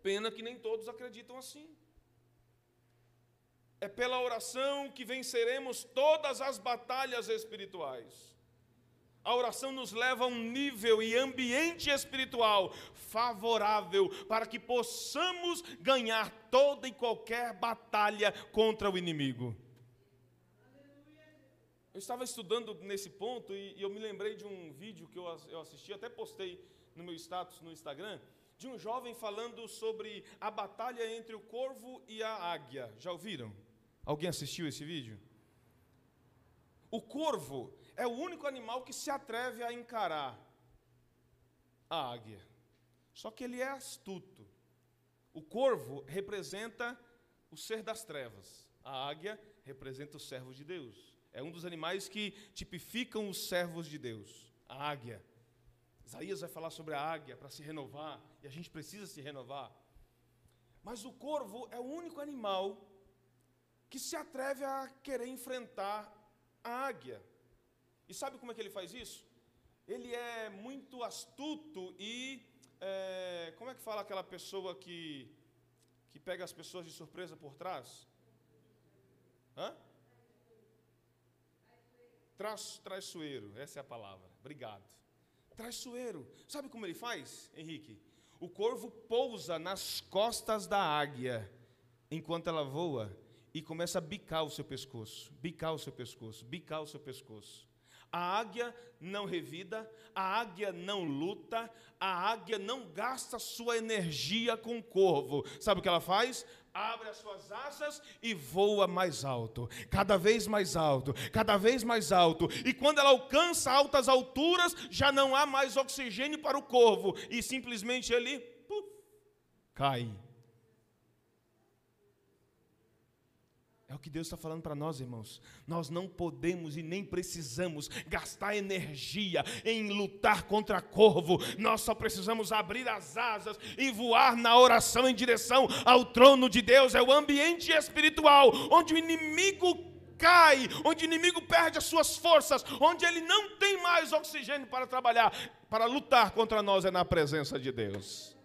Pena que nem todos acreditam assim. É pela oração que venceremos todas as batalhas espirituais. A oração nos leva a um nível e ambiente espiritual favorável para que possamos ganhar toda e qualquer batalha contra o inimigo. Eu estava estudando nesse ponto e, eu me lembrei de um vídeo que eu assisti, até postei no meu status no Instagram, de um jovem falando sobre a batalha entre o corvo e a águia. Já ouviram? Alguém assistiu esse vídeo? O corvo é o único animal que se atreve a encarar a águia. Só que ele é astuto. O corvo representa o ser das trevas. A águia representa os servos de Deus. É um dos animais que tipificam os servos de Deus. A águia. Isaías vai falar sobre a águia para se renovar, e a gente precisa se renovar. Mas o corvo é o único animal que se atreve a querer enfrentar a águia. E sabe como é que ele faz isso? Ele é muito astuto e. É, como é que fala aquela pessoa que, que pega as pessoas de surpresa por trás? Hã? Traiçoeiro, essa é a palavra. Obrigado traiçoeiro. Sabe como ele faz, Henrique? O corvo pousa nas costas da águia enquanto ela voa e começa a bicar o seu pescoço, bicar o seu pescoço, bicar o seu pescoço. A águia não revida, a águia não luta, a águia não gasta sua energia com o corvo. Sabe o que ela faz? abre as suas asas e voa mais alto, cada vez mais alto, cada vez mais alto. E quando ela alcança altas alturas, já não há mais oxigênio para o corvo e simplesmente ele cai. É o que Deus está falando para nós, irmãos. Nós não podemos e nem precisamos gastar energia em lutar contra corvo. Nós só precisamos abrir as asas e voar na oração em direção ao trono de Deus. É o ambiente espiritual onde o inimigo cai, onde o inimigo perde as suas forças, onde ele não tem mais oxigênio para trabalhar, para lutar contra nós, é na presença de Deus.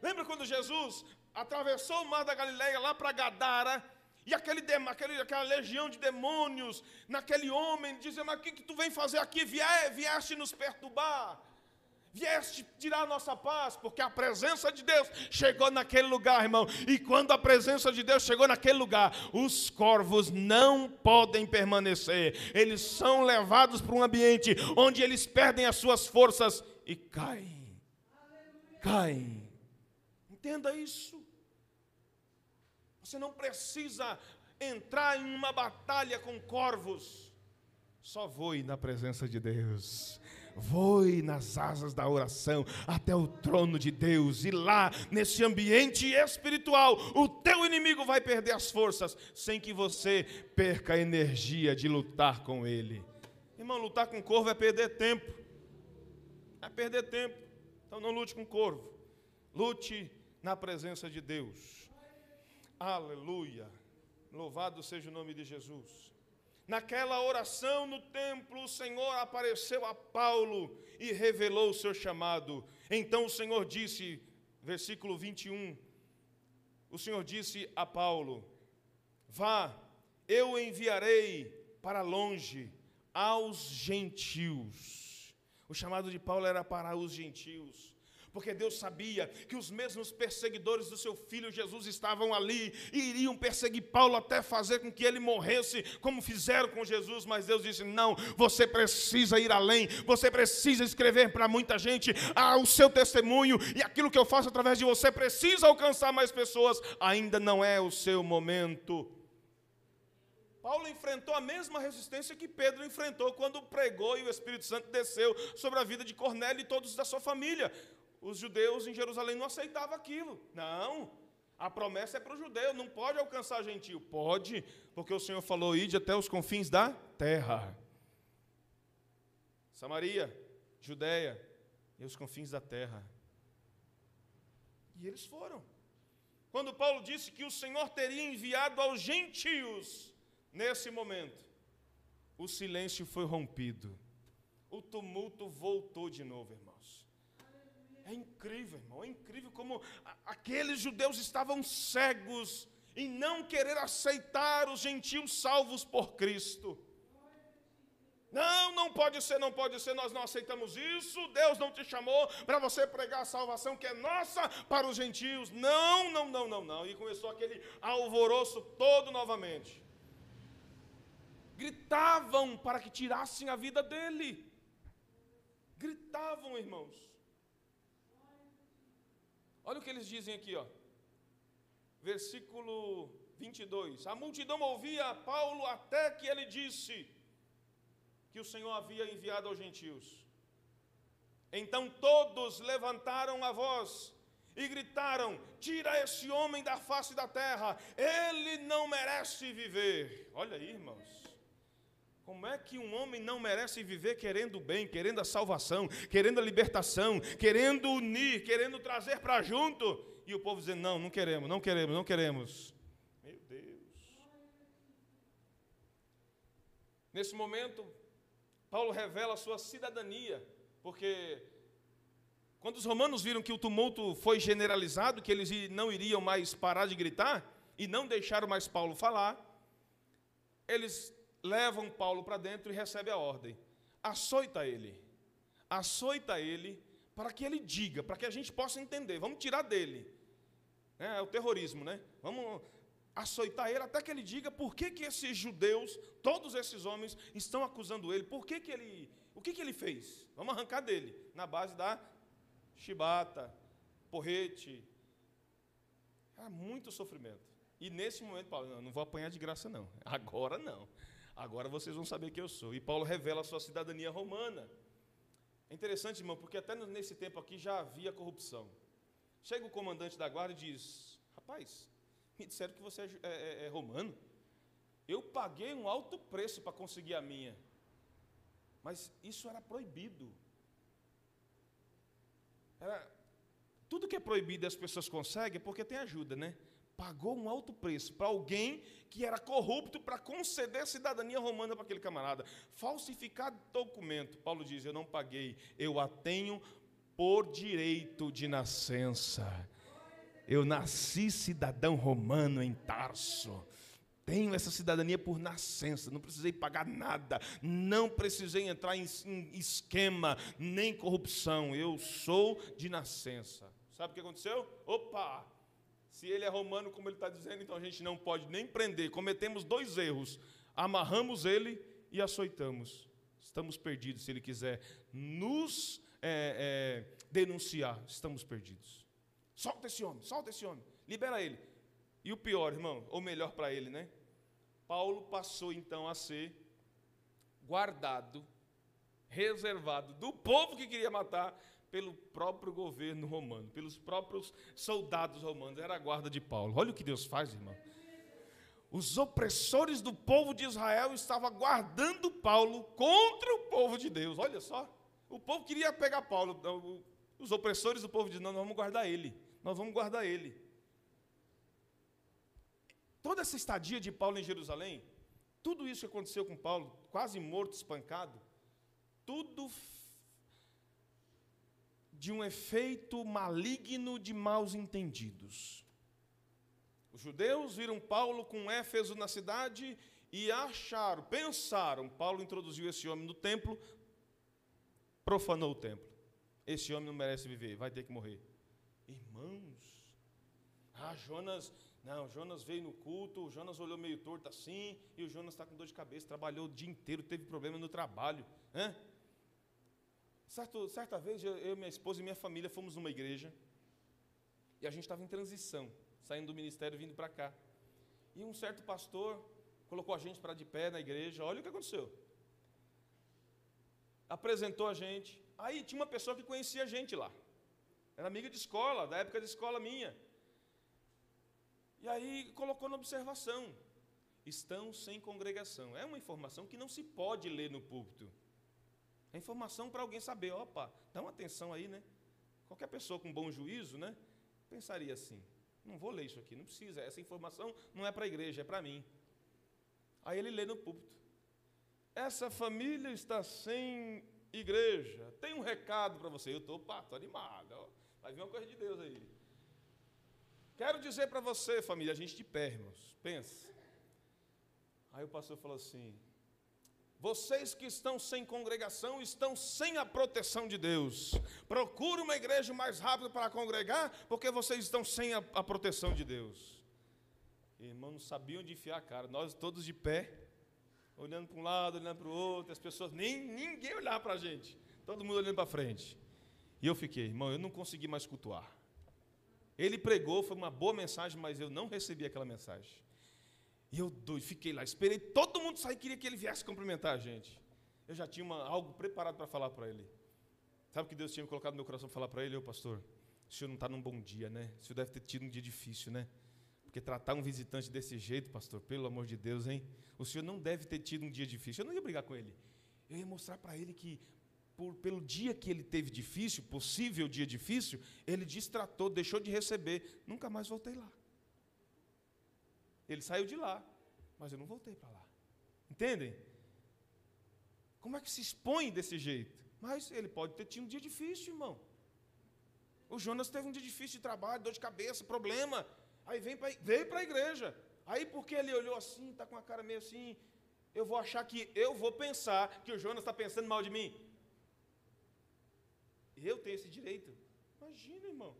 Lembra quando Jesus atravessou o mar da Galileia lá para Gadara? E aquele, aquele, aquela legião de demônios naquele homem, dizendo: Mas o que, que tu vem fazer aqui? vieste nos perturbar, vieste tirar a nossa paz, porque a presença de Deus chegou naquele lugar, irmão. E quando a presença de Deus chegou naquele lugar, os corvos não podem permanecer, eles são levados para um ambiente onde eles perdem as suas forças e caem. Caem. Entenda isso. Você não precisa entrar em uma batalha com corvos. Só voe na presença de Deus. Voe nas asas da oração até o trono de Deus, e lá, nesse ambiente espiritual, o teu inimigo vai perder as forças, sem que você perca a energia de lutar com ele. Irmão, lutar com corvo é perder tempo, é perder tempo. Então não lute com corvo, lute na presença de Deus. Aleluia. Louvado seja o nome de Jesus. Naquela oração no templo, o Senhor apareceu a Paulo e revelou o seu chamado. Então o Senhor disse, versículo 21, o Senhor disse a Paulo: Vá, eu enviarei para longe aos gentios. O chamado de Paulo era para os gentios porque Deus sabia que os mesmos perseguidores do seu filho Jesus estavam ali e iriam perseguir Paulo até fazer com que ele morresse, como fizeram com Jesus. Mas Deus disse: Não, você precisa ir além, você precisa escrever para muita gente ah, o seu testemunho, e aquilo que eu faço através de você precisa alcançar mais pessoas. Ainda não é o seu momento. Paulo enfrentou a mesma resistência que Pedro enfrentou quando pregou e o Espírito Santo desceu sobre a vida de Cornélio e todos da sua família os judeus em Jerusalém não aceitavam aquilo. Não, a promessa é para o judeu, não pode alcançar gentil. Pode, porque o Senhor falou: ide até os confins da terra. Samaria, Judéia e os confins da terra. E eles foram. Quando Paulo disse que o Senhor teria enviado aos gentios, nesse momento, o silêncio foi rompido. O tumulto voltou de novo, irmãos. É incrível, irmão, é incrível como aqueles judeus estavam cegos em não querer aceitar os gentios salvos por Cristo. Não, não pode ser, não pode ser, nós não aceitamos isso. Deus não te chamou para você pregar a salvação que é nossa para os gentios. Não, não, não, não, não. E começou aquele alvoroço todo novamente. Gritavam para que tirassem a vida dele. Gritavam, irmãos. Olha o que eles dizem aqui, ó. Versículo 22. A multidão ouvia Paulo até que ele disse: que o Senhor havia enviado aos gentios. Então todos levantaram a voz e gritaram: Tira esse homem da face da terra, ele não merece viver. Olha aí, irmãos. Como é que um homem não merece viver querendo o bem, querendo a salvação, querendo a libertação, querendo unir, querendo trazer para junto? E o povo dizendo: Não, não queremos, não queremos, não queremos. Meu Deus. Nesse momento, Paulo revela a sua cidadania, porque quando os romanos viram que o tumulto foi generalizado, que eles não iriam mais parar de gritar e não deixaram mais Paulo falar, eles levam Paulo para dentro e recebem a ordem: açoita ele, açoita ele, para que ele diga, para que a gente possa entender. Vamos tirar dele. É, é o terrorismo, né? Vamos açoitar ele até que ele diga por que, que esses judeus, todos esses homens, estão acusando ele, por que, que ele, o que, que ele fez? Vamos arrancar dele, na base da chibata, porrete. Era muito sofrimento. E nesse momento, Paulo, não, não vou apanhar de graça, não. Agora não. Agora vocês vão saber que eu sou. E Paulo revela a sua cidadania romana. É interessante, irmão, porque até nesse tempo aqui já havia corrupção. Chega o comandante da guarda e diz: Rapaz, me disseram que você é, é, é, é romano. Eu paguei um alto preço para conseguir a minha. Mas isso era proibido. Era, tudo que é proibido as pessoas conseguem é porque tem ajuda, né? Pagou um alto preço para alguém que era corrupto para conceder cidadania romana para aquele camarada. Falsificar documento. Paulo diz: Eu não paguei, eu a tenho por direito de nascença. Eu nasci cidadão romano em Tarso. Tenho essa cidadania por nascença, não precisei pagar nada, não precisei entrar em, em esquema, nem corrupção. Eu sou de nascença. Sabe o que aconteceu? Opa! Se ele é romano, como ele está dizendo, então a gente não pode nem prender. Cometemos dois erros: amarramos ele e açoitamos. Estamos perdidos. Se ele quiser nos é, é, denunciar, estamos perdidos. Solta esse homem, solta esse homem, libera ele. E o pior, irmão, ou melhor para ele, né? Paulo passou então a ser guardado, reservado do povo que queria matar pelo próprio governo romano, pelos próprios soldados romanos. Era a guarda de Paulo. Olha o que Deus faz, irmão. Os opressores do povo de Israel estavam guardando Paulo contra o povo de Deus. Olha só. O povo queria pegar Paulo. Os opressores do povo dizem: não, nós vamos guardar ele nós vamos guardar ele. Toda essa estadia de Paulo em Jerusalém, tudo isso que aconteceu com Paulo, quase morto, espancado, tudo de um efeito maligno de maus entendidos. Os judeus viram Paulo com Éfeso na cidade e acharam, pensaram, Paulo introduziu esse homem no templo, profanou o templo. Esse homem não merece viver, vai ter que morrer. Irmãos, ah, Jonas, não, Jonas veio no culto, o Jonas olhou meio torto assim, e o Jonas está com dor de cabeça, trabalhou o dia inteiro, teve problema no trabalho. Né? Certo, certa vez, eu, minha esposa e minha família fomos numa igreja, e a gente estava em transição, saindo do ministério vindo para cá. E um certo pastor colocou a gente para de pé na igreja, olha o que aconteceu. Apresentou a gente, aí tinha uma pessoa que conhecia a gente lá. Era amiga de escola, da época de escola minha. E aí colocou na observação: estão sem congregação. É uma informação que não se pode ler no púlpito. É informação para alguém saber, opa, dá uma atenção aí, né? Qualquer pessoa com bom juízo, né? Pensaria assim: não vou ler isso aqui, não precisa, essa informação não é para a igreja, é para mim. Aí ele lê no púlpito. Essa família está sem igreja. Tem um recado para você. Eu estou, pá, estou animado. Ó. Vai vir uma coisa de Deus aí. Quero dizer para você, família, a gente de pé, irmãos. Pensa. Aí o pastor falou assim: vocês que estão sem congregação estão sem a proteção de Deus. Procure uma igreja mais rápida para congregar, porque vocês estão sem a, a proteção de Deus. Irmãos, não sabiam onde enfiar a cara. Nós todos de pé, olhando para um lado, olhando para o outro, as pessoas, nem ninguém olhava para a gente. Todo mundo olhando para frente. E eu fiquei, irmão, eu não consegui mais cultuar. Ele pregou, foi uma boa mensagem, mas eu não recebi aquela mensagem. E eu doido, fiquei lá, esperei todo mundo sair, queria que ele viesse cumprimentar a gente. Eu já tinha uma, algo preparado para falar para ele. Sabe o que Deus tinha colocado no meu coração para falar para ele? Eu, pastor, o senhor não está num bom dia, né? O senhor deve ter tido um dia difícil, né? Porque tratar um visitante desse jeito, pastor, pelo amor de Deus, hein? O senhor não deve ter tido um dia difícil. Eu não ia brigar com ele. Eu ia mostrar para ele que, por, pelo dia que ele teve difícil, possível dia difícil, ele distratou, deixou de receber. Nunca mais voltei lá. Ele saiu de lá, mas eu não voltei para lá. Entendem? Como é que se expõe desse jeito? Mas ele pode ter tido um dia difícil, irmão. O Jonas teve um dia difícil de trabalho, dor de cabeça, problema. Aí vem pra, veio para a igreja. Aí porque ele olhou assim, está com a cara meio assim, eu vou achar que, eu vou pensar que o Jonas está pensando mal de mim. Eu tenho esse direito. Imagina, irmão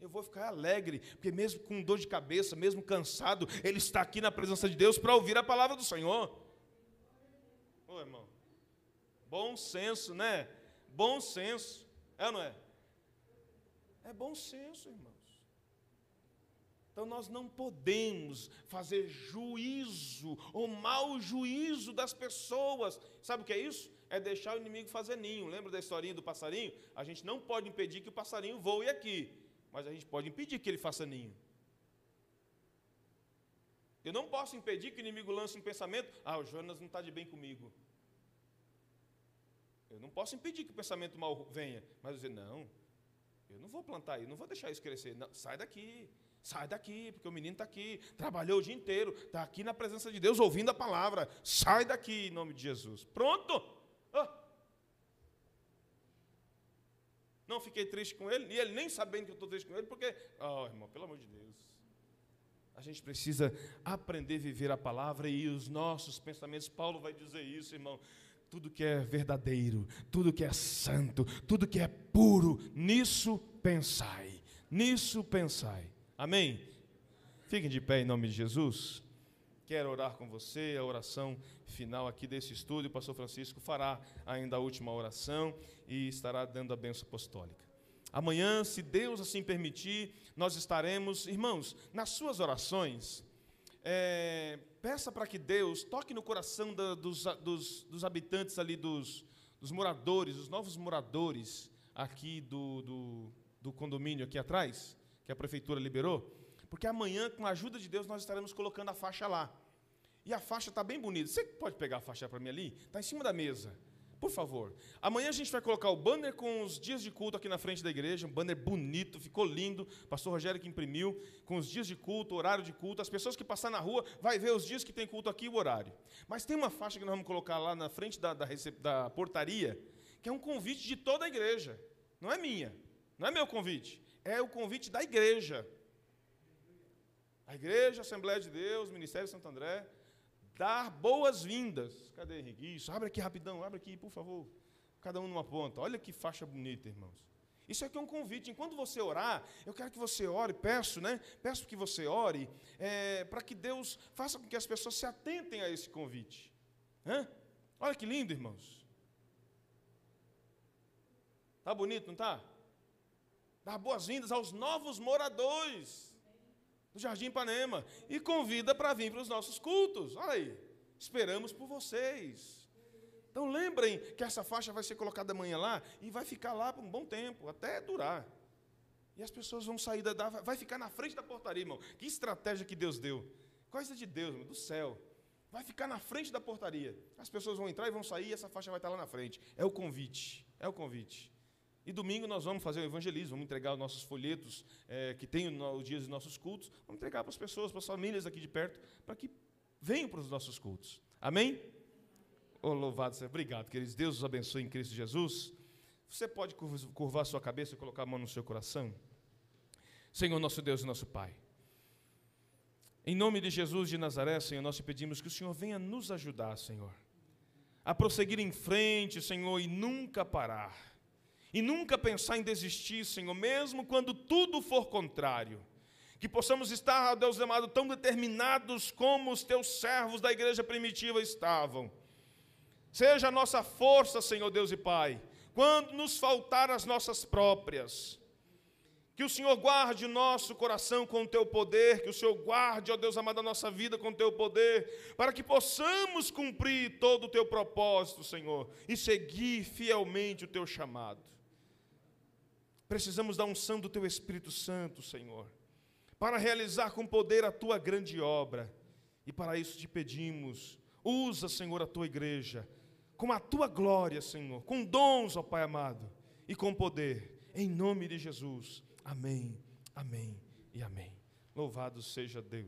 eu vou ficar alegre, porque mesmo com dor de cabeça, mesmo cansado, ele está aqui na presença de Deus para ouvir a palavra do Senhor. Irmão, bom senso, né? Bom senso, é ou não é? É bom senso, irmãos. Então nós não podemos fazer juízo ou mau juízo das pessoas. Sabe o que é isso? É deixar o inimigo fazer ninho. Lembra da historinha do passarinho? A gente não pode impedir que o passarinho voe aqui mas a gente pode impedir que ele faça ninho. Eu não posso impedir que o inimigo lance um pensamento, ah, o Jonas não está de bem comigo. Eu não posso impedir que o pensamento mal venha, mas dizer, não, eu não vou plantar aí, não vou deixar isso crescer. Não, sai daqui, sai daqui, porque o menino está aqui, trabalhou o dia inteiro, está aqui na presença de Deus, ouvindo a palavra. Sai daqui em nome de Jesus. Pronto! Ah, não fiquei triste com ele, e ele nem sabendo que eu estou triste com ele, porque, oh, irmão, pelo amor de Deus. A gente precisa aprender a viver a palavra e os nossos pensamentos. Paulo vai dizer isso, irmão. Tudo que é verdadeiro, tudo que é santo, tudo que é puro, nisso pensai. Nisso pensai. Amém? Fiquem de pé em nome de Jesus. Quero orar com você, a oração final aqui desse estudo. O pastor Francisco fará ainda a última oração e estará dando a benção apostólica. Amanhã, se Deus assim permitir, nós estaremos, irmãos, nas suas orações, é, peça para que Deus toque no coração da, dos, dos, dos, habitantes ali, dos, dos, moradores, os novos moradores aqui do, do, do condomínio aqui atrás, que a prefeitura liberou, porque amanhã, com a ajuda de Deus, nós estaremos colocando a faixa lá. E a faixa está bem bonita. Você pode pegar a faixa para mim ali? Está em cima da mesa. Por favor. Amanhã a gente vai colocar o banner com os dias de culto aqui na frente da igreja, um banner bonito, ficou lindo. Pastor Rogério que imprimiu, com os dias de culto, horário de culto. As pessoas que passar na rua vai ver os dias que tem culto aqui e o horário. Mas tem uma faixa que nós vamos colocar lá na frente da, da, da portaria, que é um convite de toda a igreja. Não é minha, não é meu convite, é o convite da igreja. A igreja, a Assembleia de Deus, Ministério Santo André, dar boas-vindas. Cadê Henrique? Isso, abre aqui rapidão, abre aqui, por favor. Cada um numa ponta. Olha que faixa bonita, irmãos. Isso aqui é um convite. Enquanto você orar, eu quero que você ore, peço, né? Peço que você ore, é, para que Deus faça com que as pessoas se atentem a esse convite. Hã? Olha que lindo, irmãos. Tá bonito, não tá? Dar boas-vindas aos novos moradores do Jardim Ipanema, e convida para vir para os nossos cultos. Olha aí, esperamos por vocês. Então lembrem que essa faixa vai ser colocada amanhã lá e vai ficar lá por um bom tempo, até durar. E as pessoas vão sair da. Vai ficar na frente da portaria, irmão. Que estratégia que Deus deu. Coisa de Deus, irmão, do céu. vai ficar na frente da portaria. As pessoas vão entrar e vão sair, e essa faixa vai estar lá na frente. É o convite, é o convite. E domingo nós vamos fazer o evangelismo, vamos entregar os nossos folhetos é, que tem os dias dos nossos cultos, vamos entregar para as pessoas, para as famílias aqui de perto, para que venham para os nossos cultos. Amém? Oh, louvado seja. Obrigado, queridos. Deus os abençoe em Cristo Jesus. Você pode curvar sua cabeça e colocar a mão no seu coração? Senhor, nosso Deus e nosso Pai. Em nome de Jesus de Nazaré, Senhor, nós te pedimos que o Senhor venha nos ajudar, Senhor, a prosseguir em frente, Senhor, e nunca parar. E nunca pensar em desistir, Senhor, mesmo quando tudo for contrário. Que possamos estar, Deus amado, tão determinados como os teus servos da igreja primitiva estavam. Seja a nossa força, Senhor Deus e Pai, quando nos faltar as nossas próprias. Que o Senhor guarde o nosso coração com o teu poder, que o Senhor guarde, ó Deus amado, a nossa vida com o teu poder, para que possamos cumprir todo o teu propósito, Senhor, e seguir fielmente o teu chamado. Precisamos da unção do teu Espírito Santo, Senhor, para realizar com poder a tua grande obra. E para isso te pedimos, usa, Senhor, a tua igreja, com a tua glória, Senhor, com dons, ó Pai amado, e com poder, em nome de Jesus. Amém, amém e amém. Louvado seja Deus.